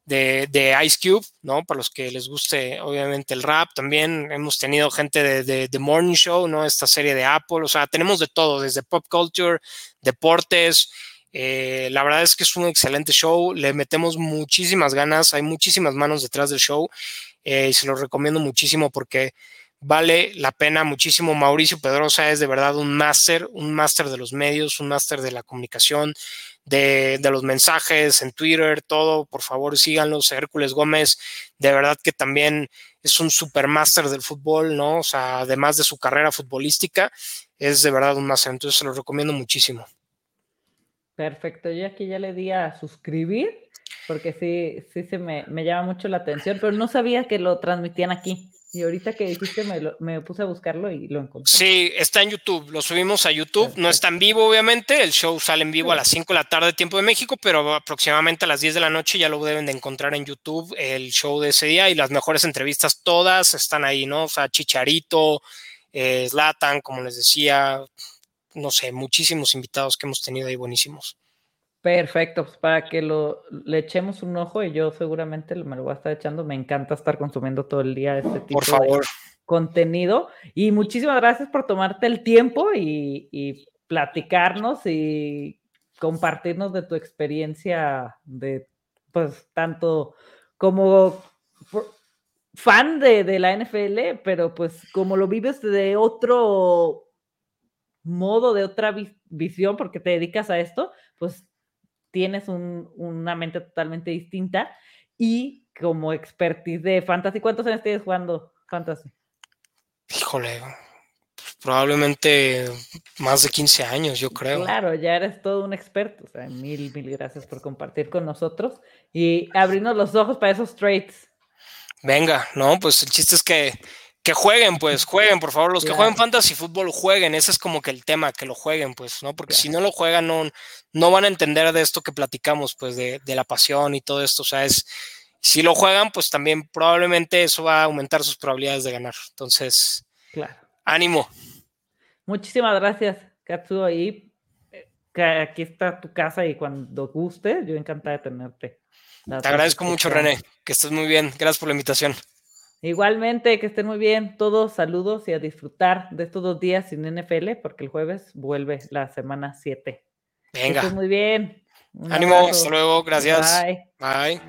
de, de, Ice Cube, ¿no? Para los que les guste, obviamente, el rap. También hemos tenido gente de, The Morning Show, ¿no? Esta serie de Apple. O sea, tenemos de todo, desde pop culture, deportes. Eh, la verdad es que es un excelente show, le metemos muchísimas ganas, hay muchísimas manos detrás del show eh, y se lo recomiendo muchísimo porque vale la pena muchísimo. Mauricio Pedrosa es de verdad un máster, un máster de los medios, un máster de la comunicación, de, los mensajes en Twitter, todo. Por favor, síganlos. Hércules Gómez, de verdad que también es un super máster del fútbol, ¿no? O sea, además de su carrera futbolística, es de verdad un máster. Entonces se lo recomiendo muchísimo. Perfecto, yo aquí ya le di a suscribir, porque sí, sí se me, me llama mucho la atención, pero no sabía que lo transmitían aquí. Y ahorita que dijiste, me, puse a buscarlo y lo encontré. Sí, está en YouTube. Lo subimos a YouTube. No está en vivo, obviamente. El show sale en vivo a las 5 de la tarde, tiempo de México, pero aproximadamente a las 10 de la noche ya lo deben de encontrar en YouTube, el show de ese día. Y las mejores entrevistas, todas están ahí, ¿no? O sea, Chicharito, eh, Zlatan, como les decía. No sé, muchísimos invitados que hemos tenido ahí buenísimos. Perfecto, pues para que lo, le echemos un ojo y yo seguramente me lo voy a estar echando. Me encanta estar consumiendo todo el día este tipo de contenido. Y muchísimas gracias por tomarte el tiempo y, platicarnos y compartirnos de tu experiencia de, pues, tanto como fan de, de la NFL, pero pues como lo vives de otro modo, de otra visión, porque te dedicas a esto, pues tienes una mente totalmente distinta y como expertise de fantasy, ¿cuántos años tienes jugando fantasy? Híjole, probablemente más de 15 años, yo creo. Claro, ya eres todo un experto. O sea, mil, mil gracias por compartir con nosotros y abrirnos los ojos para esos trades. Venga, no, pues el chiste es que que jueguen, pues, jueguen, por favor. Los que jueguen fantasy fútbol, jueguen. Ese es como que el tema, que lo jueguen, pues, ¿no? Porque si no lo juegan, no, no van a entender de esto que platicamos, pues, de, la pasión y todo esto. O sea, es, si lo juegan, pues también probablemente eso va a aumentar sus probabilidades de ganar. Entonces, claro. ánimo. Muchísimas gracias, Katsuo. Y eh, aquí está tu casa y cuando guste, yo encantada de tenerte. Te agradezco mucho, René. Que estés muy bien. Gracias por la invitación. Igualmente, que estén muy bien todos, saludos y a disfrutar de estos dos días sin NFL, porque el jueves vuelve la semana 7. Venga. Que muy bien. Ánimo, hasta luego, gracias. Bye. Bye.